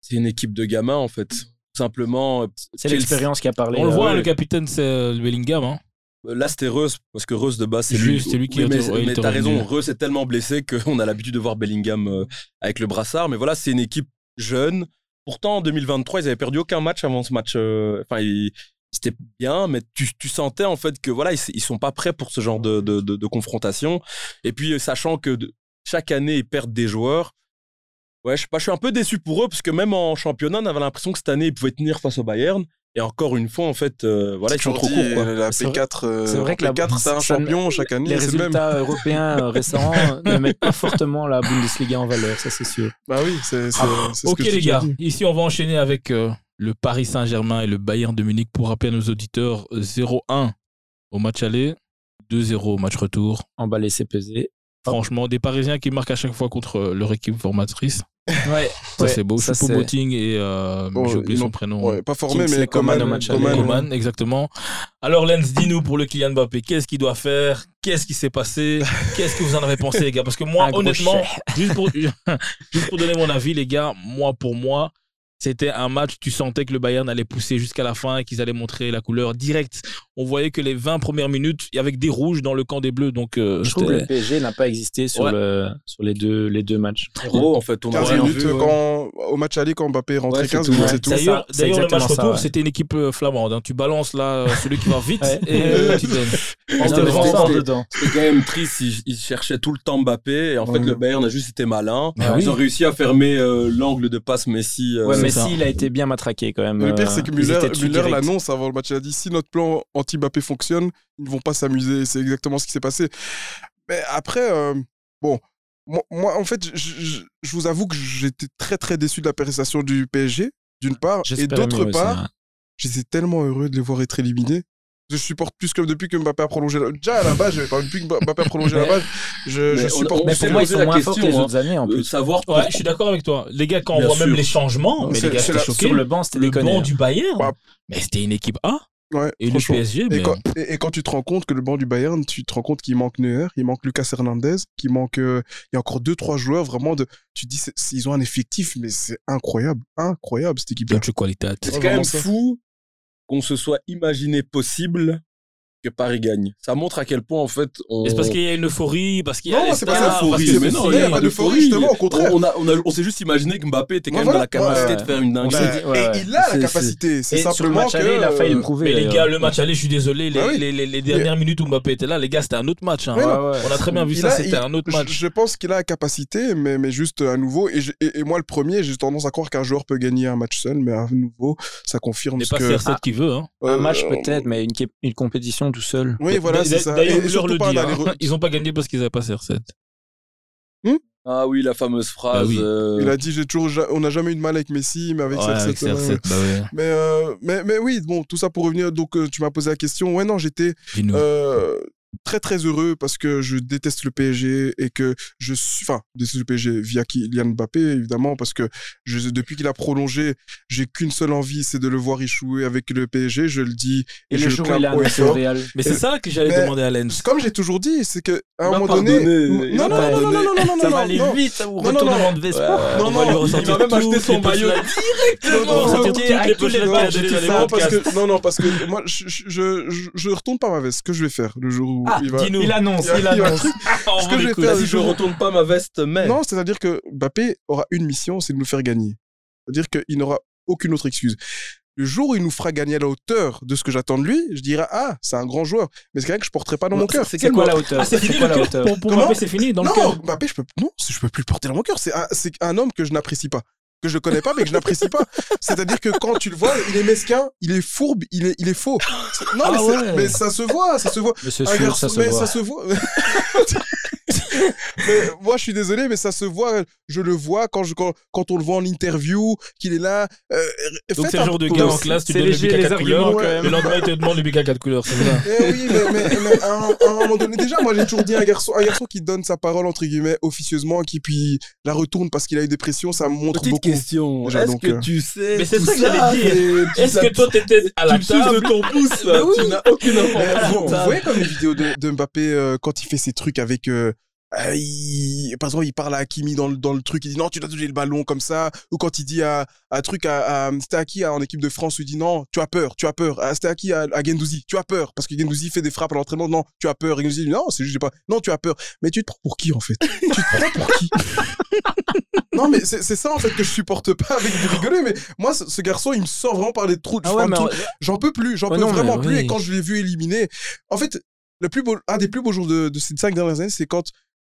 c'est une équipe de gamins, en fait. Tout Simplement. euh, C'est l'expérience qui a parlé. On le euh, voit, ouais. le capitaine, c'est euh, le Bellingham. Hein. Là, c'était Reus, parce que Reus, de base, c'est lui. c'est lui qui Oui, a mais, mais t'as raison, Reus est tellement blessé qu'on (laughs) a l'habitude de voir Bellingham euh, avec le brassard. Mais voilà, c'est une équipe jeune. Pourtant, en 2023, ils avaient perdu aucun match avant ce match. euh, Enfin, ils- c'était bien, mais tu, tu sentais en fait que voilà, ils, ils sont pas prêts pour ce genre de, de, de- de confrontation. Et puis, euh, sachant que de- chaque année, ils perdent des joueurs. Ouais, je sais pas, je suis un peu déçu pour eux, parce que même en championnat, on avait l'impression que cette année, ils pouvaient tenir face au Bayern. Et encore une fois, en fait, euh, voilà, ils sont trop courts. quoi. La C'est vrai- P4, euh, c'est vrai que la- P4 t'as un champion chaque année, Les c'est même. résultats européens euh, récents (laughs) ne mettent pas fortement la Bundesliga en valeur, ça c'est sûr. Bah oui, c'est c'est- c'est ce Ok que les gars, dit. ici on va enchaîner avec euh, le Paris Saint-Germain et le Bayern de Munich pour rappeler à nos auditeurs 0-1 au match aller, 2-0 au match retour. Emballé, c'est pesé. Franchement, des Parisiens qui marquent à chaque fois contre leur équipe formatrice. Ouais, Ça ouais, c'est beau. ça, c'est- Choupo-Moting et euh, Oh, j'ai oublié son prénom. Ouais, pas formé, Kingsley mais Coman Coman, exactement. Alors Lens, dis-nous pour le Kylian Mbappé, qu'est-ce qu'il doit faire? Qu'est-ce qui s'est passé? Qu'est-ce que vous en avez pensé les gars? Parce que moi (laughs) honnêtement, juste pour, (laughs) juste pour donner mon avis les gars, moi pour moi, c'était un match, tu sentais que le Bayern allait pousser jusqu'à la fin et qu'ils allaient montrer la couleur directe. On voyait que les 20 premières minutes, il y avait des rouges dans le camp des bleus. Donc euh, Je trouve que le PSG n'a pas existé sur, Ouais. le, sur les, deux, les deux matchs. Gros, en fait, on a 15 rien minutes vu, ouais. quand, au match aller quand Mbappé est rentré Ouais, c'est 15 tout, minutes, c'est tout. D'ailleurs, le match retour, ouais. c'était une équipe euh, flamande. hein. Tu balances là euh, celui qui va vite et euh, (laughs) tu donnes. C'était quand même triste. Ils, ils cherchaient tout le temps Mbappé. Et en fait, le Bayern a juste été malin. Ah ils ont réussi à fermer l'angle de passe Messi. Mais ça. si, il a été bien matraqué quand même. Le pire, euh, c'est que direct. l'annonce avant le match. Il a dit si notre plan anti-Mbappé fonctionne, ils ne vont pas s'amuser. C'est exactement ce qui s'est passé. Mais après, euh, bon, moi, moi, en fait, je, je- vous avoue que j'étais très très déçu de la prestation du PSG, d'une part, et d'autre part, ouais. j'étais tellement heureux de les voir être éliminés. Je supporte plus que depuis que Mbappé a prolongé. la- Déjà à la base, j'avais pas depuis que Mbappé a prolongé la base, je, je Mais on- supporte on Mais plus. pour moi, ils sont la moins forts que les question, autres années en euh, plus. savoir Ouais, je suis d'accord avec toi. Les gars, quand on voit sûr. même les changements, Non, mais c'est- les gars, la- choqué. Sur le banc, c'était le banc du Bayern, Bah, mais c'était une équipe A. Ouais, Et le. PSG, Et mais quand, et, et quand tu te rends compte que le banc du Bayern, tu te rends compte qu'il manque Neuer, il manque Lucas Hernandez, qu'il manque, euh, il y a encore deux trois joueurs vraiment de, tu te dis ils ont un effectif mais c'est incroyable, incroyable cette équipe. C'est quand même fou qu'on se soit imaginé possible que Paris gagne. Ça montre à quel point, en fait, on... C'est parce qu'il y a une euphorie, parce qu'il y a Non, c'est pas l'euphorie, mais c'est- non, il y a pas d'euphorie, justement, au contraire. On, a, on, a- on s'est juste imaginé que Mbappé était quand même dans la capacité de faire une ouais, et il a la capacité, c'est Et sur le simplement match que aller, il a failli le euh, prouver. Mais les d'ailleurs. gars, le match aller, je suis désolé, les, Bah dernières minutes où Mbappé était là, les gars, c'était un autre match. hein. On a très bien vu ça, c'était un autre je, match. je pense qu'il a la capacité, mais, mais juste à nouveau. Et, je- et, et moi, le premier, j'ai tendance à croire qu'un joueur peut gagner un match seul, mais à nouveau, ça confirme n'est ce pas que. CR7 qui veut. Hein. euh, Un match euh, peut-être, mais une, qui- compétition tout seul. Oui, voilà, c'est ça. D'ailleurs, le pas dit. hein. Ils n'ont pas gagné parce qu'ils n'avaient pas CR7. Ah oui, la fameuse phrase. Bah oui. euh, Il a dit j'ai toujours, on n'a jamais eu de mal avec Messi, mais avec Ouais, CR7, avec euh, CR7, bah ouais. Mais, euh, mais, mais oui, bon, tout ça pour revenir. Donc, tu m'as posé la question. Ouais, non, j'étais très, très heureux parce que je déteste le PSG et que je suis. Enfin, déteste le PSG via Kylian Mbappé, évidemment, parce que je, depuis qu'il a prolongé, j'ai qu'une seule envie, c'est de le voir échouer avec le PSG. Je le dis et, Et je le le jour il a. Mais c'est ça que j'allais demander à Lens. Comme j'ai toujours dit, c'est que à un moment donné. Non, non, non, non, non, non, non, non, Ça non, va aller non. vite, ou Non, non, retournement non. de Vespa. Non, non, il va même acheter son maillot pochettes. Non, non, parce que moi je retourne pas ma veste. Ce que je vais faire le jour où Ah, il va. annonce, Il il annonce. truc. (laughs) On Ce va que je vais faire, Si je retourne pas ma veste, mais. Non, c'est-à-dire que Mbappé aura une mission, c'est de nous faire gagner. C'est-à-dire qu'il n'aura aucune autre excuse. Le jour où il nous fera gagner à la hauteur de ce que j'attends de lui, je dirai ah c'est un grand joueur, mais c'est quelqu'un que je porterai pas dans mon cœur. C'est quoi la hauteur Ah, c'est fini quoi le la cœur. hauteur Pour, pour Mbappé, c'est fini dans le non, cœur. Mbappé, je peux non, je peux plus le porter dans mon cœur. C'est un, c'est un homme que je n'apprécie pas. Que je connais pas, mais que je n'apprécie pas. C'est-à-dire que quand tu le vois, il est mesquin, il est fourbe, il est, il est faux. Non, Ah mais, c'est- ouais. mais ça se voit, ça se voit. Mais c'est Un sûr, garçon- ça se mais voit. ça se voit. (laughs) (laughs) Mais moi, je suis désolé, mais ça se voit. Je le vois quand, je, quand, quand on le voit en interview, qu'il est là. euh, Donc c'est le un genre de gars en classe, tu c'est donnes le léger, bic à les 4 arguments, couleurs, même. le lendemain il te demande le bic à 4 couleurs, c'est ça Eh oui, mais, mais, mais à, un, à un moment donné, déjà, moi j'ai toujours dit un garçon, un garçon qui donne sa parole entre guillemets officieusement, qui puis la retourne parce qu'il a eu des pressions, ça me montre Petite beaucoup. question. Est-ce que euh, tu sais Mais c'est ça que j'allais dire. Est-ce que toi t'étais à la tu le suces de table ton pouce Mais là. oui. Tu n'as aucune information. vous voyez comme les vidéos de, Mbappé euh, quand il fait ses trucs avec. euh, euh, il- par exemple, il parle à Hakimi dans le, dans le truc, il dit non, tu dois toucher le ballon comme ça. Ou quand il dit à, à un truc à, à c'était à qui à- en équipe de France, il dit non, tu as peur, tu as peur. Ah, C'était à qui à, à Gendouzi, tu as peur. Parce que Gendouzi fait des frappes à l'entraînement, non, tu as peur. Et Gendouzi dit non, c'est juste, pas, non, tu as peur. Mais tu te prends pour qui en fait? Tu te prends pour qui? (laughs) Non, mais c'est ça en fait que je supporte pas avec vous rigoler. Mais moi, ce, ce garçon, il me sort vraiment par les trous. Ah ouais, J'en peux plus, j'en Ouais, peux non, vraiment plus. oui. Et quand je l'ai vu éliminer, en fait, le plus beau, un des plus beaux jours de, de ces cinq dernières années, c'est quand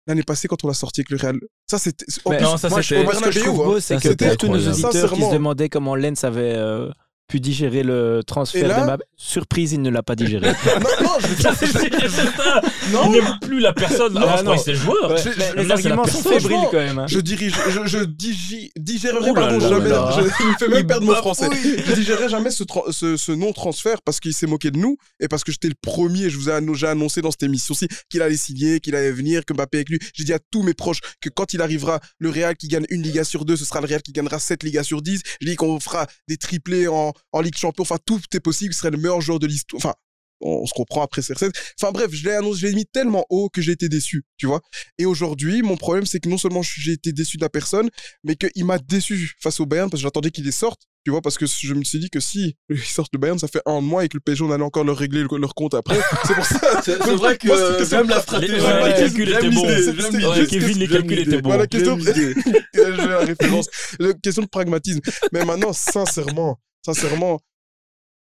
l'année passée, quand on l'a sorti avec le Real. Ça, c'était. en Mais plus, non, ça, c'était- au Moi, ce que je Bernabéu, trouve hein. beau, c'est Ça, que c'était pour tous nos auditeurs qui se demandaient comment Lens avait euh, pu digérer le transfert là- de Mbappé, surprise, il ne l'a pas digéré. (laughs) Non, non, je veux dire, C'est certain. Non. Il n'aime plus la personne. Avant, Ah, je non. c'était le joueur. Ouais, mais les c'est arguments sont fébriles quand même. hein. je dirige, je, je digi- digérerai, là pardon, là jamais, là. je, il me fait même perdre mon français. Je digérerai jamais ce, tra- ce, ce non-transfert parce qu'il s'est moqué de nous et parce que j'étais le premier, je vous ai anno- j'ai annoncé dans cette émission-ci qu'il allait signer, qu'il allait venir, que Mbappé avec lui. J'ai dit à tous mes proches que quand il arrivera, le Real qui gagne une Liga sur deux, ce sera le Real qui gagnera sept Ligas sur 10. Je dis qu'on fera des triplés en, en Ligue Champion, enfin tout est possible, il serait le meilleur joueur de l'histoire. Enfin, on se comprend après CR7. Enfin bref, je l'ai annoncé, je l'ai mis tellement haut que j'ai été déçu, tu vois. Et aujourd'hui, mon problème, c'est que non seulement j'ai été déçu de la personne, mais qu'il m'a déçu face au Bayern parce que j'attendais qu'il les sorte, tu vois, parce que je me suis dit que si ils sortent le Bayern, ça fait un mois et que le PSG, on allait encore leur régler le- leur compte après. C'est pour ça. (laughs) C'est vrai que euh, j'aime la Les, stratégie. ouais, Ouais, les calculs étaient bons. Ouais. Kevin, les calculs étaient bons. Voilà, question, (laughs) la référence. Le- question de pragmatisme. Mais maintenant, sincèrement, sincèrement,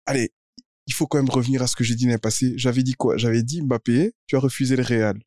allez, il faut quand même revenir à ce que j'ai dit l'année passée. J'avais dit quoi? J'avais dit Mbappé, tu as refusé le Real.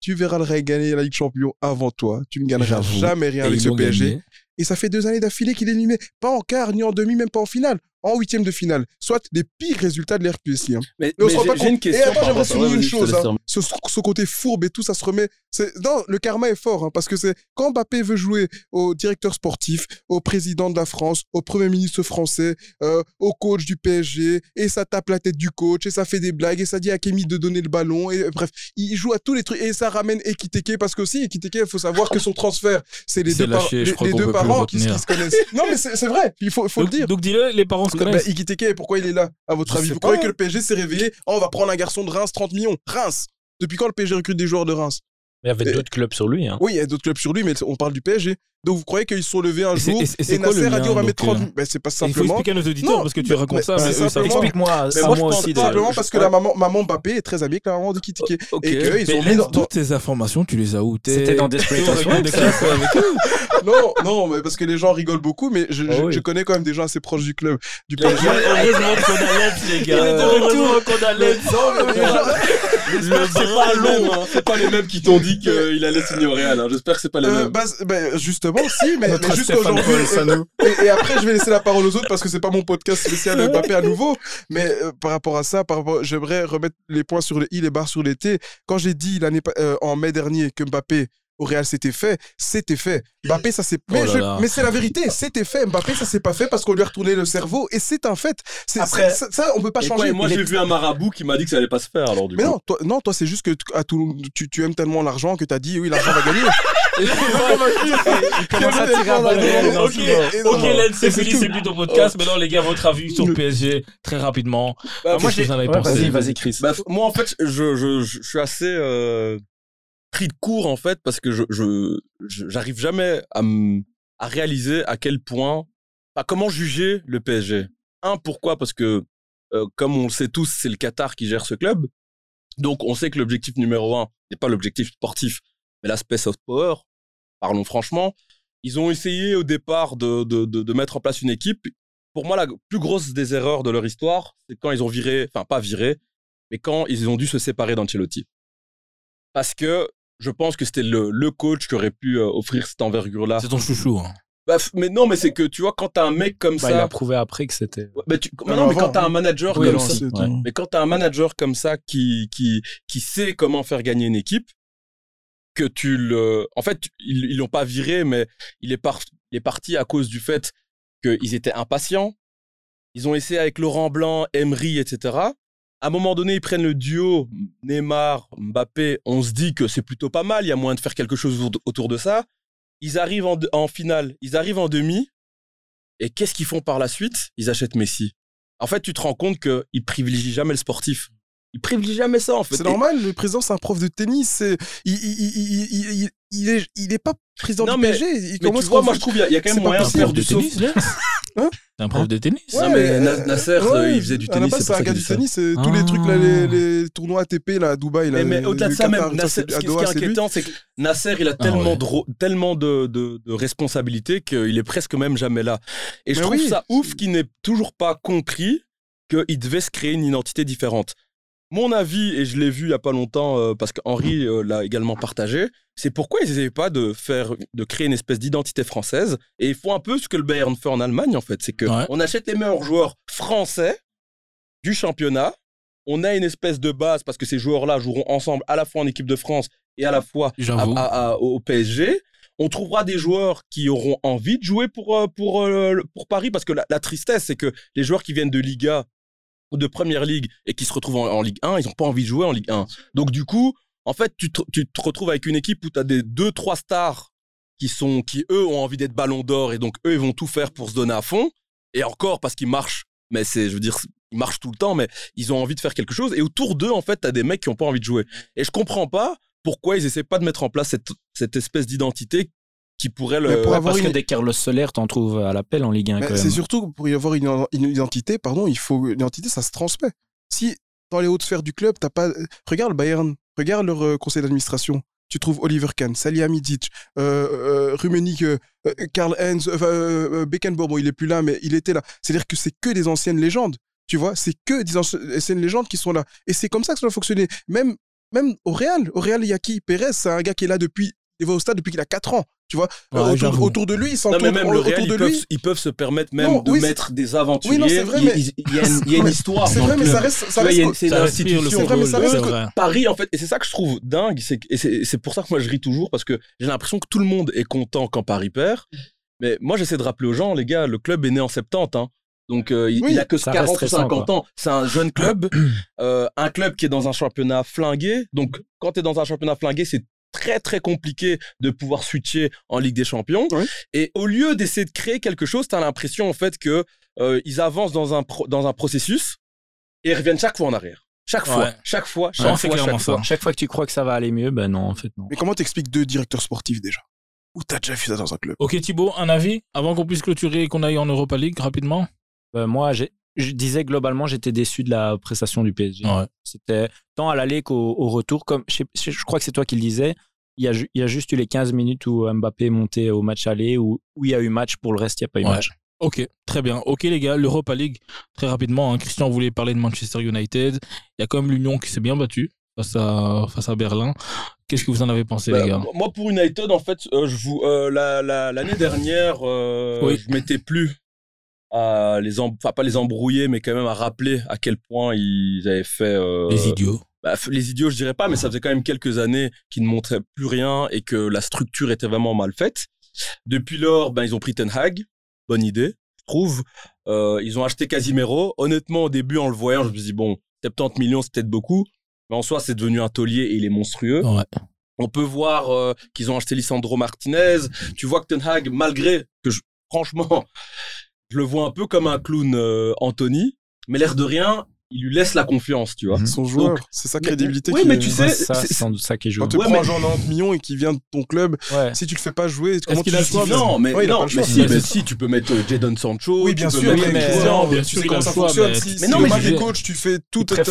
Tu verras le Real gagner la Ligue Champion avant toi. Tu ne gagneras jamais rien Et avec ce PSG. gagné. Et ça fait deux années d'affilée qu'il est éliminé. Pas en quart, ni en demi, même pas en finale. En huitième de finale. Soit les pires résultats de l'RQSI. Hein. Mais, Mais on mais se rend j'ai- pas compte. une question. Et attends, j'aimerais souligner une chose. hein. Ce, ce côté fourbe et tout, ça se remet. c'est- Non, le karma est fort. hein, parce que c'est quand Mbappé veut jouer au directeur sportif, au président de la France, au premier ministre français, euh, au coach du PSG, et ça tape la tête du coach, et ça fait des blagues, et ça dit à Kémy de donner le ballon. Et euh, bref, il joue à tous les trucs. Et ça ramène Ekiteke, parce qu'aussi, Ekiteke, il faut savoir que son transfert, c'est les C'est deux, lâché, les, les parents qui, se connaissent. Non, mais c'est c'est vrai. Il faut, faut le dire. donc dis-le, les parents se Bah, connaissent. Ikiteke, pourquoi il est là, à votre Je avis? Vous croyez que le PSG s'est réveillé? Oh, on va prendre un garçon de Reims, 30 millions. Reims Depuis quand le PSG recrute des joueurs de Reims? Il y avait d'autres clubs sur lui. Hein. Oui, il y a d'autres clubs sur lui, mais on parle du PSG. Donc vous croyez qu'ils se sont levés un jour et c'est- et Nasser a dit on va mettre donc, 30 euh, Ben c'est pas Il faut simplement. expliquer à nos auditeurs Non, parce que tu mais- racontes ça, mais mais ils simplement- pas. Explique-moi, Mais moi, je pense simplement je- parce que la maman, maman Mbappé est très habillée avec la maman de Kitike. Ok. Et qu'ils Mais ont mis toutes ces informations, tu les as où T'es- C'était dans t'es Desperate eux (laughs) Non, non, mais parce que les gens rigolent beaucoup, mais je, Ah je- oui. je connais quand même des gens assez proches du club. Du PSG. Heureusement qu'on a l'aide, les gars. Il est de retour. Heureusement qu'on a l'aide. Non, mais les gens- J'espère que c'est pas long, hein. C'est pas les mêmes qui t'ont dit qu'il allait signer au Real. hein. J'espère que c'est pas les Euh, mêmes. bah, bah, si, mais. Et, et après, je vais laisser la parole aux autres parce que c'est pas mon podcast spécial Mbappé à nouveau. Mais euh, par rapport à ça, par rapport, j'aimerais remettre les points sur les i, les barres sur les t. Quand j'ai dit l'année euh, en mai dernier que Mbappé au Real c'était fait, c'était fait. Mbappé ça s'est. Mais, Oh je- là. mais c'est la vérité, c'était fait. Mbappé ça s'est pas fait parce qu'on lui a retourné le cerveau et c'est un fait. C'est, Après- c'est- ça, on peut pas Et quoi, changer. et moi, j'ai vu un marabout qui m'a dit que ça allait pas se faire, alors du mais coup. non, toi, non, toi c'est juste que à tout, tu, tu aimes tellement l'argent que t'as dit oui l'argent va gagner. (laughs) Il commence à tirer. Ok, Len, c'est fini, c'est plus ton podcast. Maintenant, les gars, votre avis sur le PSG, très rapidement. Bah, vous en avez Ouais, pensé Vas-y, vas-y, Chris. Bah, moi, en fait, je, je, je, je suis assez euh, pris de court, en fait, parce que je, j'arrive jamais à, à réaliser à quel point, à comment juger le PSG. Un, pourquoi? Parce que, euh, comme on le sait tous, c'est le Qatar qui gère ce club. Donc, on sait que l'objectif numéro un n'est pas l'objectif sportif, mais l'aspect soft power. Parlons franchement. Ils ont essayé au départ de, de, de, de mettre en place une équipe. Pour moi, la plus grosse des erreurs de leur histoire, c'est quand ils ont viré, enfin pas viré, mais quand ils ont dû se séparer d'Ancelotti. Parce que je pense que c'était le, le coach qui aurait pu euh, offrir cette envergure-là. C'est ton chouchou. hein. Bah, mais non, mais c'est que tu vois, quand t'as un mec comme Bah, ça. il a prouvé après que c'était. Ouais, bah, tu- Non, non, mais quand t'as un manager Oui, comme ça, c'est tout. mais quand t'as un manager comme ça qui, qui, qui sait comment faire gagner une équipe, que tu le, en fait, ils, ils l'ont pas viré, mais il est, par- il est parti à cause du fait qu'ils étaient impatients. Ils ont essayé avec Laurent Blanc, Emery, etc. À un moment donné, ils prennent le duo Neymar, Mbappé. On se dit que c'est plutôt pas mal. Il y a moyen de faire quelque chose autour de- ça. Ils arrivent en, finale, ils arrivent en demi. Et qu'est-ce qu'ils font par la suite? Ils achètent Messi. En fait, tu te rends compte qu'ils privilégient jamais le sportif. Ils privilégient jamais ça, en fait. C'est normal, le président, c'est un prof de tennis. c'est- Il, il, il, il, est, il est pas président Non, du mais- PSG. Il- Mais tu vois, moi, je trouve qu'il y, a- il y a quand même moyen de faire du tennis, (laughs) Hein T'es un prof de tennis Non, mais Na- Nasser, euh, il faisait du tennis, c'est un gars du tennis. c'est Tous les trucs, là, les, les tournois ATP, là, à Dubaï. Là, Mais, au-delà de ça, même, Nasser, ce qui ce Doha, qui est inquiétant, c'est que Nasser, il a Ah tellement, ouais. de, ro- tellement de, de, de responsabilités qu'il est presque même jamais là. Et je trouve oui. ça ouf qu'il n'ait toujours pas compris qu'il devait se créer une identité différente. Mon avis, et je l'ai vu il y a pas longtemps, euh, parce qu'Henri euh, l'a également partagé, c'est pourquoi ils n'essayaient pas de faire, de créer une espèce d'identité française. Et ils font un peu ce que le Bayern fait en Allemagne, en fait. C'est que Ouais. on achète les meilleurs joueurs français du championnat. On a une espèce de base parce que ces joueurs-là joueront ensemble à la fois en équipe de France et à la fois à- J'avoue. à- à- au PSG. On trouvera des joueurs qui auront envie de jouer pour, euh, pour, euh, pour Paris parce que la, la tristesse, c'est que les joueurs qui viennent de Liga de Première Ligue et qui se retrouvent en, Ligue 1, ils n'ont pas envie de jouer en Ligue 1. Donc du coup, en fait, tu te, retrouves avec une équipe où tu as des deux, trois stars qui sont, qui eux ont envie d'être ballon d'or et donc eux ils vont tout faire pour se donner à fond. Et encore parce qu'ils marchent, mais c'est, je veux dire, ils marchent tout le temps, mais ils ont envie de faire quelque chose. Et autour d'eux, en fait, tu as des mecs qui ont pas envie de jouer. Et je comprends pas pourquoi ils essaient pas de mettre en place cette, cette espèce d'identité qui pourrait le. Mais pour avoir parce une- que des Carlos Soler, t'en trouves à l'appel en Ligue 1 Mais quand C'est surtout pour y avoir une, une identité, pardon, il faut une identité, ça se transmet. Si dans les hautes sphères du club, t'as pas. Regarde le Bayern, regarde leur euh, conseil d'administration. Tu trouves Oliver Kahn, Salihamidzic, euh, euh, Rummenigge, euh, Karl Heinz, euh, Beckenbauer, bon, il est plus là, mais il était là. C'est-à-dire que c'est que des anciennes légendes. Tu vois, c'est que des anci- anciennes légendes qui sont là. Et c'est comme ça que ça doit fonctionner. Même, même au Real, au Real, il y a qui? Pérez, c'est un gars qui est là depuis. Il va au stade depuis qu'il a 4 ans. Tu vois, Ouais, Euh, autour, de lui, il Non, s'entoure mais même le autour de ils peuvent, ils se permettre même Non, de oui, mettre des aventuriers. Oui, non, c'est vrai, Il- mais- il, il y a une, il y a une histoire. C'est vrai, mais ça reste, ça c'est une institution. C'est vrai, mais ça reste. Paris, en fait, et c'est ça que je trouve dingue, et c'est c'est pour ça que moi je ris toujours parce que j'ai l'impression que tout le monde est content quand Paris perd. Mais moi j'essaie de rappeler aux gens, les gars, le club est né en 70, hein. donc euh, il, Oui, il a que ça 40 ou reste récent, 50 ans. C'est un jeune club, euh, un club qui est dans un championnat flingué. Donc quand tu es dans un championnat flingué, c'est très très compliqué de pouvoir switcher en Ligue des Champions. Oui. Et au lieu d'essayer de créer quelque chose, tu as l'impression en fait que euh, ils avancent dans un pro- dans un processus et ils reviennent chaque fois en arrière. Chaque fois, Ouais. chaque fois, chaque Ouais, fois, ça. Chaque fois que tu crois que ça va aller mieux, ben non, en fait, non. Mais comment t'expliques deux directeurs sportifs déjà? Où t'as déjà vu ça dans un club? Ok Thibaut, un avis avant qu'on puisse clôturer et qu'on aille en Europa League rapidement? Ben, moi, j'ai- je disais globalement, j'étais déçu de la prestation du PSG. Ouais. C'était tant à l'aller qu'au au retour. Comme, je, sais- je crois que c'est toi qui le disais. Il y, a, ju- il y a juste eu les 15 minutes où Mbappé est monté au match aller, où, où il y a eu match. Pour le reste, il n'y a pas eu Ouais. match. Ok, très bien. Ok les gars, l'Europa League, très rapidement, hein, Christian voulait parler de Manchester United. Il y a quand même l'Union qui s'est bien battue face à, face à Berlin. Qu'est-ce que vous en avez pensé Bah, les gars? moi, pour United, en fait, euh, je vous, euh, la- la- l'année dernière, euh, Oui. je m'étais plus à les, enfin pas les embrouiller, mais quand même à rappeler à quel point ils avaient fait. euh, Les idiots. bah, les idiots, je dirais pas, mais ça faisait quand même quelques années qu'ils ne montraient plus rien et que la structure était vraiment mal faite. Depuis lors, ben, ils ont pris Ten Hag. Bonne idée, je trouve. Euh, ils ont acheté Casimiro. Honnêtement, au début, en le voyant, je me suis dit, bon, 70 millions, c'est peut-être beaucoup. Mais en soi, c'est devenu un taulier et il est monstrueux. Ouais. On peut voir euh, qu'ils ont acheté Lisandro Martinez. Tu vois que Ten Hag, malgré que je- franchement, je le vois un peu comme un clown euh, Anthony, mais l'air de rien, il lui laisse la confiance, tu vois. Son joueur, c'est sa crédibilité. oui, qui mais est- tu sais, c'est- c'est sans doute ça qui joue. Quand tu Ouais, prends mais- un joueur de 90 millions et qui vient de ton club, Ouais. si tu le fais pas jouer, comment qu'il tu a le choix, non, mais, Ouais, non, mais si, mais si, tu peux mettre euh, Jadon Sancho. Oui, bien sûr, mais, bien sûr, a comment ça fonctionne. mais- Si, Mais si non, mais veux- coachs, tu fais tout, tu vas le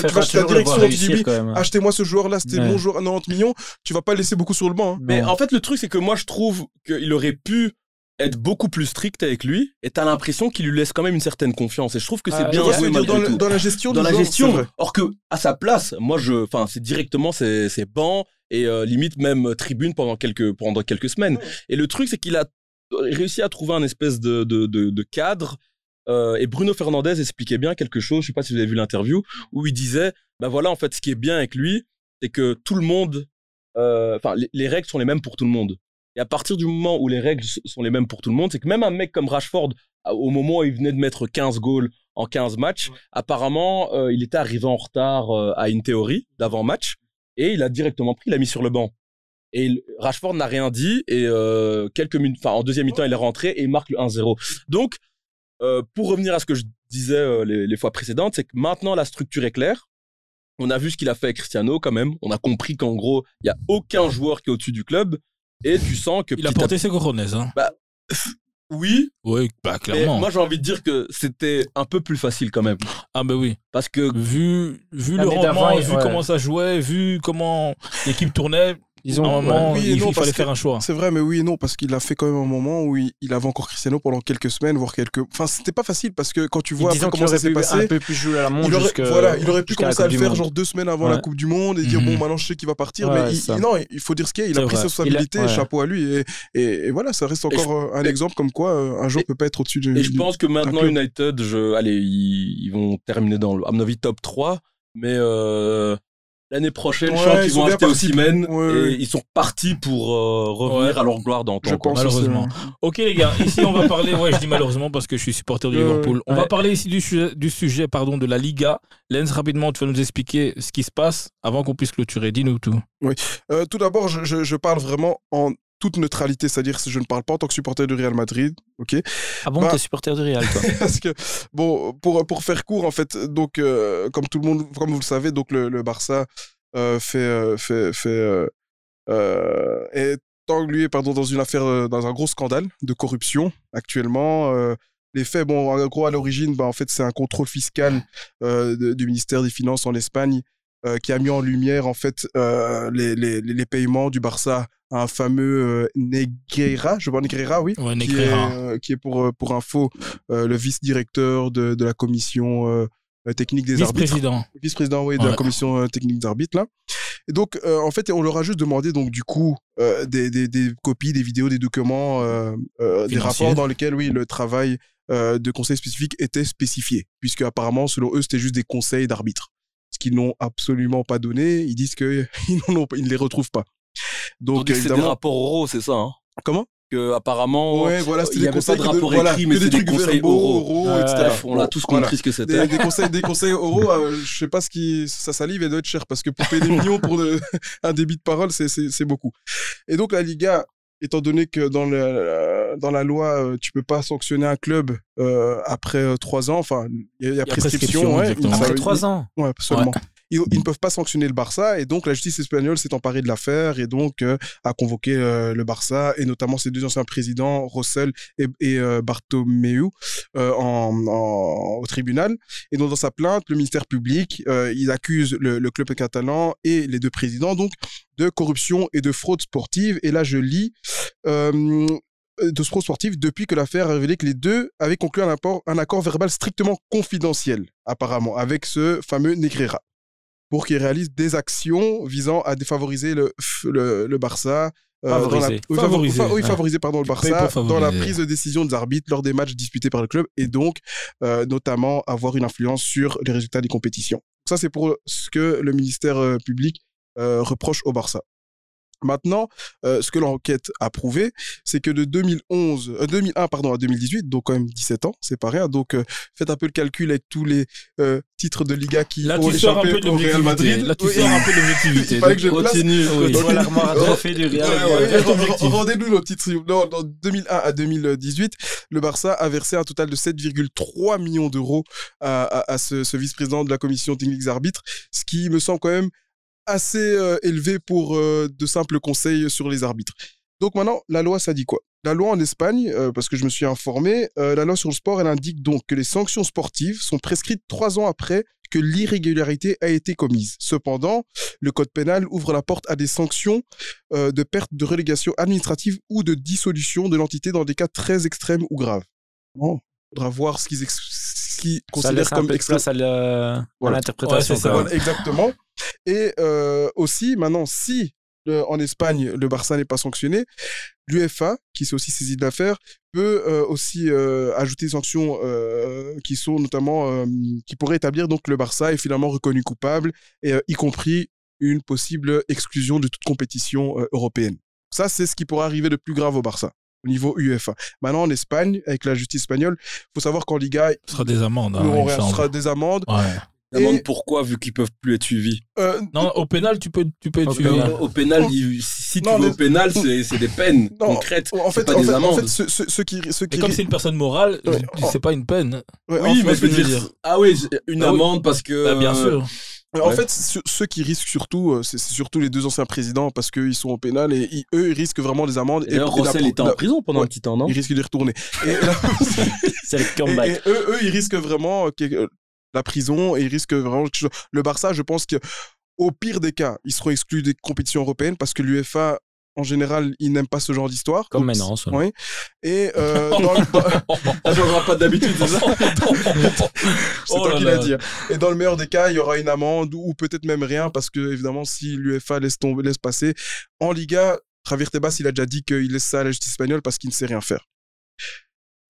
direction, tu dis même. achetez-moi ce joueur-là, c'était mon joueur à 90 millions, tu vas pas le laisser beaucoup sur le banc. hein. Mais en fait, le truc, c'est que moi, je trouve qu'il aurait pu être beaucoup plus strict avec lui et t'as l'impression qu'il lui laisse quand même une certaine confiance et je trouve que c'est Ah, bien joué malgré dans, le- tout. dans la gestion dans la gestion. Or que à sa place, moi je, enfin c'est directement c'est c'est banc et euh, limite même tribune pendant quelques pendant quelques semaines. Et le truc c'est qu'il a réussi à trouver un espèce de, de, de, de cadre. Euh, et Bruno Fernandez expliquait bien quelque chose, je sais pas si vous avez vu l'interview, où il disait, ben voilà, en fait, ce qui est bien avec lui, c'est que tout le monde, euh, enfin, les, les règles sont les mêmes pour tout le monde. Et à partir du moment où les règles sont les mêmes pour tout le monde, c'est que même un mec comme Rashford, au moment où il venait de mettre 15 goals en 15 matchs, apparemment, euh, il était arrivé en retard euh, à une théorie d'avant-match, et il a directement pris, il l'a mis sur le banc. Et il- Rashford n'a rien dit, et euh, quelques minutes, enfin, en deuxième mi-temps, il est rentré et il marque le 1-0. Donc, pour revenir à ce que je disais les, les fois précédentes, c'est que maintenant la structure est claire. On a vu ce qu'il a fait avec Cristiano quand même. On a compris qu'en gros, il y a aucun joueur qui est au-dessus du club. Et tu sens que Il a à porté ses cojones, hein. Bah, (laughs) oui. Oui, bah Mais clairement. moi, j'ai envie de dire que c'était un peu plus facile quand même. Ah bah oui. Parce que vu vu le rendement, vu ouais. comment ça jouait, vu comment l'équipe tournait, Ils ont- un moment, Oui il, non, il parce fallait faire un choix. C'est vrai, mais oui et non, parce qu'il a fait quand même un moment où il, il avait encore Cristiano pendant quelques semaines, voire quelques. Enfin, c'était pas facile parce que quand tu vois après comment ça aurait s'est pu passé. un peu plus jouer à la il aurait, jusque- voilà, il aurait pu commencer à le faire genre deux semaines avant la. Coupe du Monde et dire Mhm. bon maintenant je sais qu'il va partir Ouais, mais il, non il faut dire ce qu'il y a il a pris vrai. ses responsabilités ouais. chapeau à lui et, et, et voilà ça reste encore un exemple comme quoi euh, un joueur peut pas être au-dessus du Et je pense que maintenant. United, allez, ils, vont terminer dans, le- à mon avis, top 3. Mais euh, l'année prochaine, Ouais, je qu'ils sont vont acheter partis. Osimhen Ouais, et ouais. ils sont partis pour euh, revenir Ouais. à leur gloire d'antan. je pense malheureusement. Ok les gars, ici on va parler, ouais je dis malheureusement parce que je suis supporter de Liverpool. On va parler ici du sujet, du sujet pardon, de la Liga. Lens, rapidement, tu vas nous expliquer ce qui se passe avant qu'on puisse clôturer. Dis-nous tout. Euh, tout d'abord, je, je- je parle vraiment en toute neutralité, c'est-à-dire que je ne parle pas en tant que supporter du Real Madrid, ok? Ah bon, Bah- t'es supporter du Real, toi (laughs) Parce que bon, pour pour faire court en fait, donc euh, comme tout le monde, comme vous le savez, donc le, le Barça euh, fait euh, fait fait est englué pardon dans une affaire dans un gros scandale de corruption actuellement. les faits, bon, en gros, à l'origine, bah, en fait, c'est un contrôle fiscal de- du ministère des Finances en Espagne euh, qui a mis en lumière, en fait, euh, les, les, les paiements du Barça à un fameux euh, Negreira, je vois Negreira, oui, Ouais, qui est, Negreira. qui est pour, pour info le vice-directeur de, de la commission technique des arbitres. Vice-président. Vice-président, oui, de Ouais. la commission technique d'arbitre, là. Et donc, en fait, on leur a juste demandé, donc, du coup, des, des, des copies, des vidéos, des documents, des rapports dans lesquels, oui, le travail de conseil spécifique était spécifié. Puisque, apparemment, selon eux, c'était juste des conseils d'arbitre. Ce qu'ils n'ont absolument pas donné. Ils disent qu'ils (laughs) ne les retrouvent pas. Donc, Donc, c'est des rapports oraux, c'est ça hein Comment? Que apparemment, Ouais, voilà, c'était il des n'y avait pas conseils de rapport de- écrit, mais des c'est des trucs conseils oraux. etc. On a Bon, tous voilà. compris ce que c'était. Des, des conseils, des conseils oraux, euh, je sais pas ce qui, ça salive et doit être cher parce que pour payer des (laughs) millions pour le- (laughs) un débit de parole, c'est beaucoup. Et donc la Liga, étant donné que dans, le, dans la loi, euh, tu peux pas sanctionner un club euh, après euh, trois ans, enfin, il y, a- il y a prescription, ouais, Après trois ans. Ouais, seulement. Ils, ne peuvent pas sanctionner le Barça et donc la justice espagnole s'est emparée de l'affaire et donc euh, a convoqué euh, le Barça et notamment ses deux anciens présidents, Rossell et, et euh, Bartomeu, au tribunal. Et donc dans sa plainte, le ministère public, il accuse le, club catalan et les deux présidents donc de corruption et de fraude sportive. Et là je lis. De fraude sportive depuis que l'affaire a révélé que les deux avaient conclu un, un accord verbal strictement confidentiel, apparemment, avec ce fameux Negreira pour qu'il réalise des actions visant à défavoriser le, le, le Barça. euh, dans la- Favoriser. oui, favor- Favoriser, fa- oui, ouais. favoriser pardon, le Barça dans la prise de décision des arbitres lors des matchs disputés par le club et donc euh, notamment avoir une influence sur les résultats des compétitions. Ça, c'est pour ce que le ministère euh, public reproche au Barça. Maintenant, euh, ce que l'enquête a prouvé, c'est que de 2011, euh, 2001 pardon, à 2018, donc quand même 17 ans, c'est pas rien. Donc euh, faites un peu le calcul avec tous les euh, titres de Liga qui Là ont tu sors un échappé au Real. Madrid. Là tu Oui. sors un peu de l'objectivité. Il fallait que je continue, oui. Tu vois l'armoire à trophées du Real. Rendez-nous nos titres. Non, dans 2001 à 2018, le Barça a versé un total de 7,3 millions d'euros à, à- à ce, ce vice-président de la commission technique des arbitres, ce qui me semble quand même assez euh, élevé pour euh, de simples conseils sur les arbitres. Donc maintenant, la loi, ça dit quoi? La loi en Espagne, euh, parce que je me suis informé, la loi sur le sport, elle indique donc que les sanctions sportives sont prescrites trois ans après que l'irrégularité a été commise. Cependant, le code pénal ouvre la porte à des sanctions de perte de relégation administrative ou de dissolution de l'entité dans des cas très extrêmes ou graves. Bon, faudra voir ce qu'ils ex- ce laisse un comme place à Voilà. l'interprétation. Ouais. Voilà, exactement. Et euh, aussi, maintenant, si euh, en Espagne, le Barça n'est pas sanctionné, l'UEFA, qui s'est aussi saisi de l'affaire, peut euh, aussi euh, ajouter des sanctions euh, qui sont notamment euh, qui pourraient établir donc le Barça est finalement reconnu coupable et euh, y compris une possible exclusion de toute compétition euh, européenne. Ça, c'est ce qui pourrait arriver de plus grave au Barça au niveau UEFA. Maintenant, en Espagne, avec la justice espagnole, faut savoir qu'en Liga, Ce sera des amendes. hein, il il sera des amendes. Ouais. Demande pourquoi, vu qu'ils peuvent plus être suivis. Euh, Non, au pénal, tu peux, tu peux être Au suivi. pénal. Au pénal, Non. il- si tu Non, mais- au pénal, c'est c'est des peines Non, concrètes. en fait, pas en des fait, en amendes. fait, ceux, ceux- qui, ceux qui comme c'est une personne morale, Ouais. c'est pas une peine. ouais, en Oui, fait- mais je veux veux dire. dire. Ah oui, une Ah oui. amende parce que. Bah, bien euh, sûr. Mais En Ouais. fait, ceux, qui risquent surtout, euh, c'est surtout les deux anciens présidents parce qu'ils sont au pénal et ils- eux, ils risquent vraiment des amendes. Et et Rossel était en prison pendant Ouais. un petit temps, non Ils risquent d'y retourner. Et, (laughs) C'est le (laughs) comeback. et eux, eux, ils risquent vraiment euh, euh, la prison et ils risquent vraiment. Le Barça, je pense que au pire des cas, ils seront exclus des compétitions européennes parce que l'UEFA, en général, ils n'aiment pas ce genre d'histoire. Comme maintenant. Oui. Et euh, (laughs) dans le- Ça changera pas d'habitude, c'est ça (laughs) (laughs) C'est Oh toi là qui l'as dit. Et dans le meilleur des cas, il y aura une amende ou peut-être même rien parce que évidemment, si l'UEFA laisse tomber, laisse passer, en Liga, Javier Tebas, il a déjà dit qu'il laisse ça à la justice espagnole parce qu'il ne sait rien faire.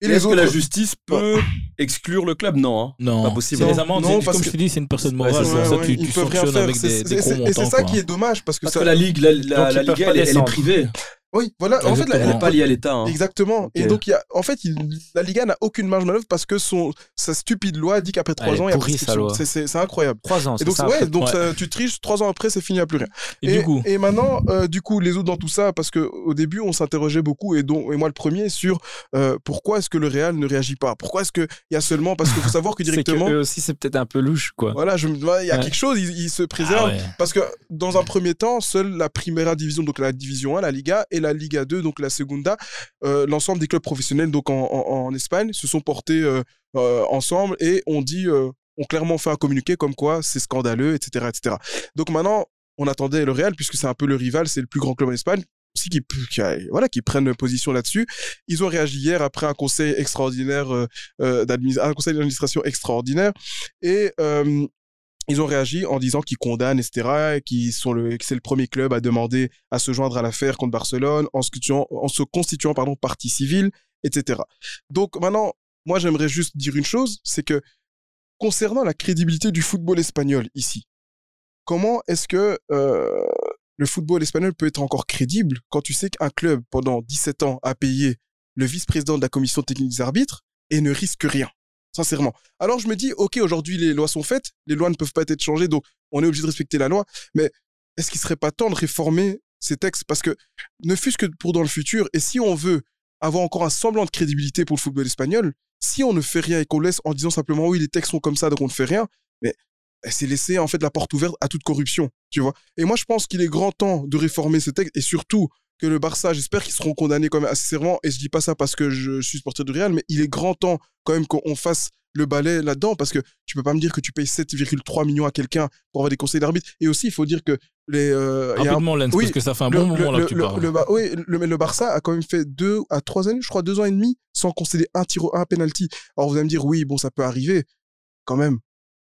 Et Est-ce que la justice peut exclure le club? Non. hein. Non, Pas possible. Les amendes, non, c'est- parce comme que- je te dis, c'est une personne Ouais, morale. ouais, ça, ouais, tu, tu sanctionnes avec des, des Et c'est ça quoi. qui est dommage parce que Parce ça. que la Ligue, la, pas elle, est- elle est descendre. privée. Oui, voilà. En fait, la-. Elle n'est pas liée à l'État. hein. Exactement. Et donc, il y a, en fait, il- la Liga n'a aucune marge de manœuvre parce que son, sa stupide loi dit qu'après trois Elle est ans, il y a prescription. C'est- incroyable. Trois ans, Et c'est donc, ça. ouais, donc Ouais. ça, tu triches, trois ans après, c'est fini, a plus rien. Et, du coup, et maintenant, euh, du coup, les autres dans tout ça, parce que au début, on s'interrogeait beaucoup, et, dont, et moi le premier, sur euh, pourquoi est-ce que le Real ne réagit pas? Pourquoi est-ce qu'il y a seulement. Parce qu'il faut savoir que (laughs) C'est que directement. eux aussi, c'est peut-être un peu louche, quoi. Voilà, il y a quelque chose, il, il se ah préserve. ouais. Parce que dans un premier temps, seule la Primera Division, donc la Division 1, la Liga, la Liga 2, donc la Segunda, euh, l'ensemble des clubs professionnels donc en, Espagne se sont portés euh, euh, ensemble et ont dit, ont clairement fait un communiqué comme quoi c'est scandaleux, etc., etc. Donc maintenant, on attendait le Real puisque c'est un peu le rival, c'est le plus grand club en Espagne aussi qui, voilà, qui prennent position là-dessus. Ils ont réagi hier après un conseil extraordinaire, euh, d'administration extraordinaire, et ils ont réagi en disant qu'ils condamnent, etc., et qu'ils sont le, que c'est le premier club à demander à se joindre à l'affaire contre Barcelone en se constituant, pardon, partie civile, etc. Donc maintenant, moi j'aimerais juste dire une chose, c'est que concernant la crédibilité du football espagnol ici, comment est-ce que euh, le football espagnol peut être encore crédible quand tu sais qu'un club pendant 17 ans a payé le vice-président de la commission technique des arbitres et ne risque rien? Sincèrement. Alors je me dis, ok, aujourd'hui les lois sont faites, les lois ne peuvent pas être changées, donc on est obligé de respecter la loi, mais est-ce qu'il serait pas temps de réformer ces textes? Parce que ne fût-ce que pour dans le futur, et si on veut avoir encore un semblant de crédibilité pour le football espagnol, si on ne fait rien et qu'on laisse en disant simplement oui, les textes sont comme ça, donc on ne fait rien, mais c'est laisser en fait la porte ouverte à toute corruption, tu vois. Et moi, je pense qu'il est grand temps de réformer ces textes et surtout que le Barça, j'espère qu'ils seront condamnés quand même assez sévèrement. Et je dis pas ça parce que je suis supporter du Real, mais il est grand temps quand même qu'on fasse le balai là-dedans parce que tu peux pas me dire que tu payes 7,3 millions à quelqu'un pour avoir des conseils d'arbitre. Et aussi, il faut dire que les. euh, il y a un- Lens, oui, parce que ça fait un le- bon le- moment là le- que tu le- parles. le Ba- oui, le Barça a quand même fait deux à trois années, je crois, deux ans et demi, sans concéder un tir, un penalty. Alors vous allez me dire, oui, bon, ça peut arriver, quand même.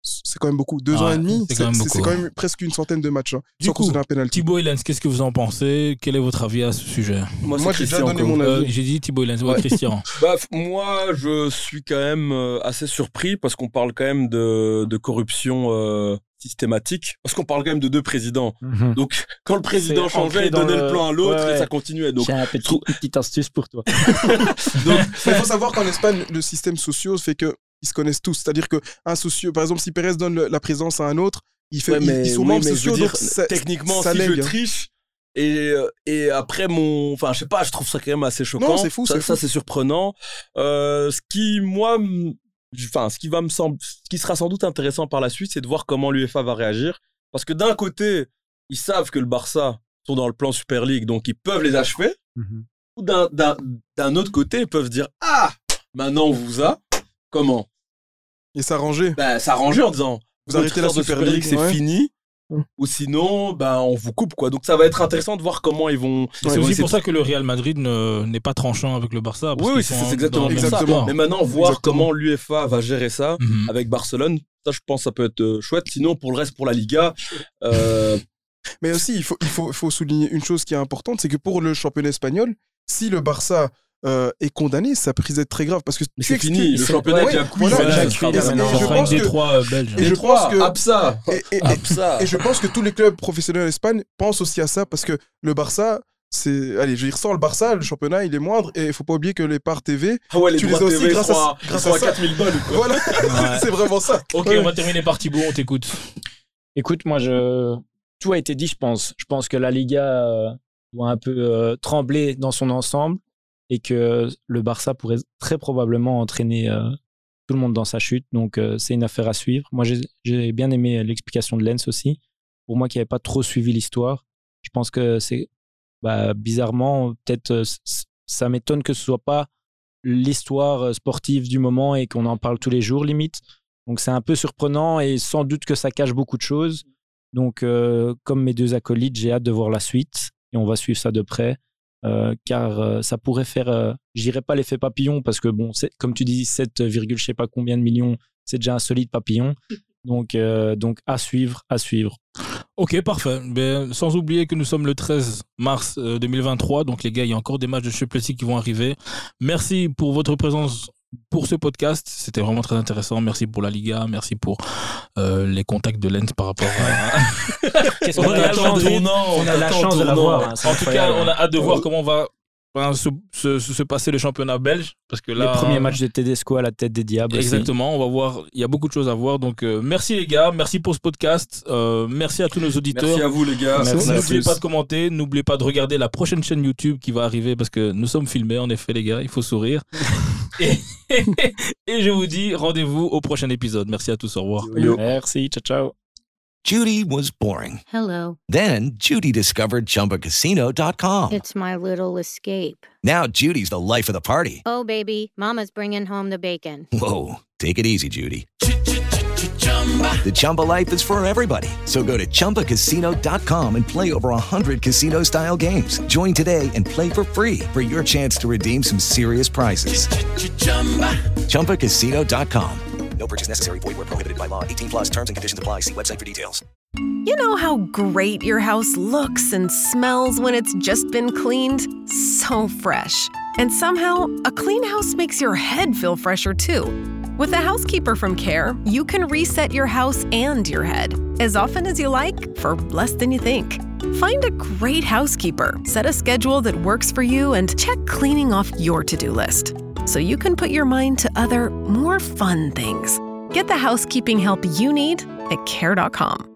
C'est quand même beaucoup. Deux ans et demi, c'est quand même quand presque une centaine de matchs, hein, Du sans coup, concéder un penalty. Thibaut Lens, qu'est-ce que vous en pensez? Quel est votre avis à ce sujet? Moi, j'ai déjà Christian donné mon Euh, avis. J'ai dit Thibaut Lens, ouais. Christian. (laughs) Bah, moi, je suis quand même euh, assez surpris parce qu'on parle quand même de, de corruption euh, systématique. Parce qu'on parle quand même de deux présidents. Mhm. Donc, quand le président changeait, il donnait le... le- plan à l'autre Ouais, et ça continuait. Donc, J'ai un petit, une petite astuce pour toi. (laughs) Il faut savoir qu'en Espagne, le système social fait que ils se connaissent tous. C'est-à-dire que un socio, par exemple, si Pérez donne le- la présence à un autre, il fait, Ouais, ils- mais- ils, sont oui, membres je sociaux, dire, donc ça- techniquement, ça si je lègue, hein. triche et, euh, et après mon, enfin, je sais pas, je trouve ça quand même assez choquant. Non, c'est fou, Ça, c'est ça, fou. c'est surprenant. Euh, ce qui, moi, enfin, ce qui va me sembler, ce qui sera sans doute intéressant par la suite, c'est de voir comment l'UEFA va réagir. Parce que d'un côté, ils savent que le Barça sont dans le plan Super League, donc ils peuvent les achever. Mhm. Ou d'un- d'un d'un autre côté, ils peuvent dire Ah, maintenant on vous a. Comment? Et s'arranger. ben, s'arranger en disant Vous arrêtez la Super League, c'est ouais. fini. Mm. Ou sinon, ben, on vous coupe, quoi. Donc, ça va être intéressant de voir comment ils vont. C'est aussi pour ça que le Real Madrid ne- n'est pas tranchant avec le Barça. parce Oui, c'est exactement ça. Exactement. sport. Mais maintenant, voir Exactement. comment l'UEFA va gérer ça Mhm. avec Barcelone, ça, je pense, ça peut être euh, chouette. Sinon, pour le reste, pour la Liga, euh, (laughs) Mais aussi, il faut, il faut, il faut souligner une chose qui est importante, c'est que pour le championnat espagnol, si le Barça euh, est condamné, ça risque d'être très grave parce que c'est fini, le championnat Ouais, déjà cuit, voilà, et- et- et je pense que- euh, et je pense que Absa. et, je pense que tous les clubs professionnels en Espagne pensent aussi à ça parce que le Barça, c'est. Allez, je sans le Barça, le championnat, il est moindre et il faut pas oublier que les parts TV, Ah ouais, les tu les as aussi TV grâce à, grâce sont à à ça. 4000 balles. Quoi. Voilà, Ouais. (laughs) c'est vraiment ça. Ok, Ouais. on va terminer par Thibaut, on t'écoute. Écoute, moi, je... tout a été dit, je pense. Je pense que la Liga euh, doit un peu euh, trembler dans son ensemble et que le Barça pourrait très probablement entraîner euh, tout le monde dans sa chute. Donc, euh, c'est une affaire à suivre. Moi, j'ai- bien aimé l'explication de Lens aussi. Pour moi qui n'avais pas trop suivi l'histoire, je pense que c'est bah, bizarrement, peut-être, euh, ça m'étonne que ce soit pas l'histoire sportive du moment et qu'on en parle tous les jours, limite. Donc c'est un peu surprenant et sans doute que ça cache beaucoup de choses. Donc comme mes deux acolytes, j'ai hâte de voir la suite et on va suivre ça de près. Euh, car euh, ça pourrait faire, euh, je dirais pas l'effet papillon parce que bon, c'est- comme tu dis, 7, virgule je sais pas combien de millions, c'est déjà un solide papillon. (laughs) Donc, euh, donc à suivre, à suivre. Ok, parfait. Ben, sans oublier que nous sommes le 13 mars euh, 2023. Donc, les gars, il y a encore des matchs de Champions League qui vont arriver. Merci pour votre présence pour ce podcast. C'était vraiment très intéressant. Merci pour la Liga. Merci pour euh, les contacts de Lens par rapport à. (laughs) Qu'est-ce On qu'on a la attend chance de- tournant, on a la chance de l'avoir, hein, En tout cas, on a hâte de voir comment va enfin, se, se- se passer le championnat belge. Parce que là, Les premiers matchs de Tedesco à la tête des Diables. aussi. Exactement, on va voir, il y a beaucoup de choses à voir. Donc, euh, merci les gars, merci pour ce podcast. Euh, merci à tous nos auditeurs. Merci à vous, les gars. N'oubliez pas de commenter, n'oubliez pas de regarder la prochaine chaîne YouTube qui va arriver parce que nous sommes filmés, en effet, les gars, il faut sourire. (laughs) et, (laughs) et je vous dis rendez-vous au prochain épisode. Merci à tous, au revoir. Merci, ciao, ciao. Judy was boring. Hello. Then Judy discovered ChumbaCasino.com. It's my little escape. Now Judy's the life of the party. Oh, baby, Mama's bringing home the bacon. Whoa, take it easy, Judy. The Chumba life is for everybody. So go to ChumbaCasino.com and play over 100 casino style games. Join today and play for free for your chance to redeem some serious prizes. ChumbaCasino.com. No purchase necessary. Void where prohibited by law. 18 plus terms and conditions apply. See website for details. You know how great your house looks and smells when it's just been cleaned? So fresh. And somehow, a clean house makes your head feel fresher too. With a housekeeper from Care, you can reset your house and your head as often as you like for less than you think. Find a great housekeeper, set a schedule that works for you, and check cleaning off your to do list so you can put your mind to other, more fun things. Get the housekeeping help you need at Care.com.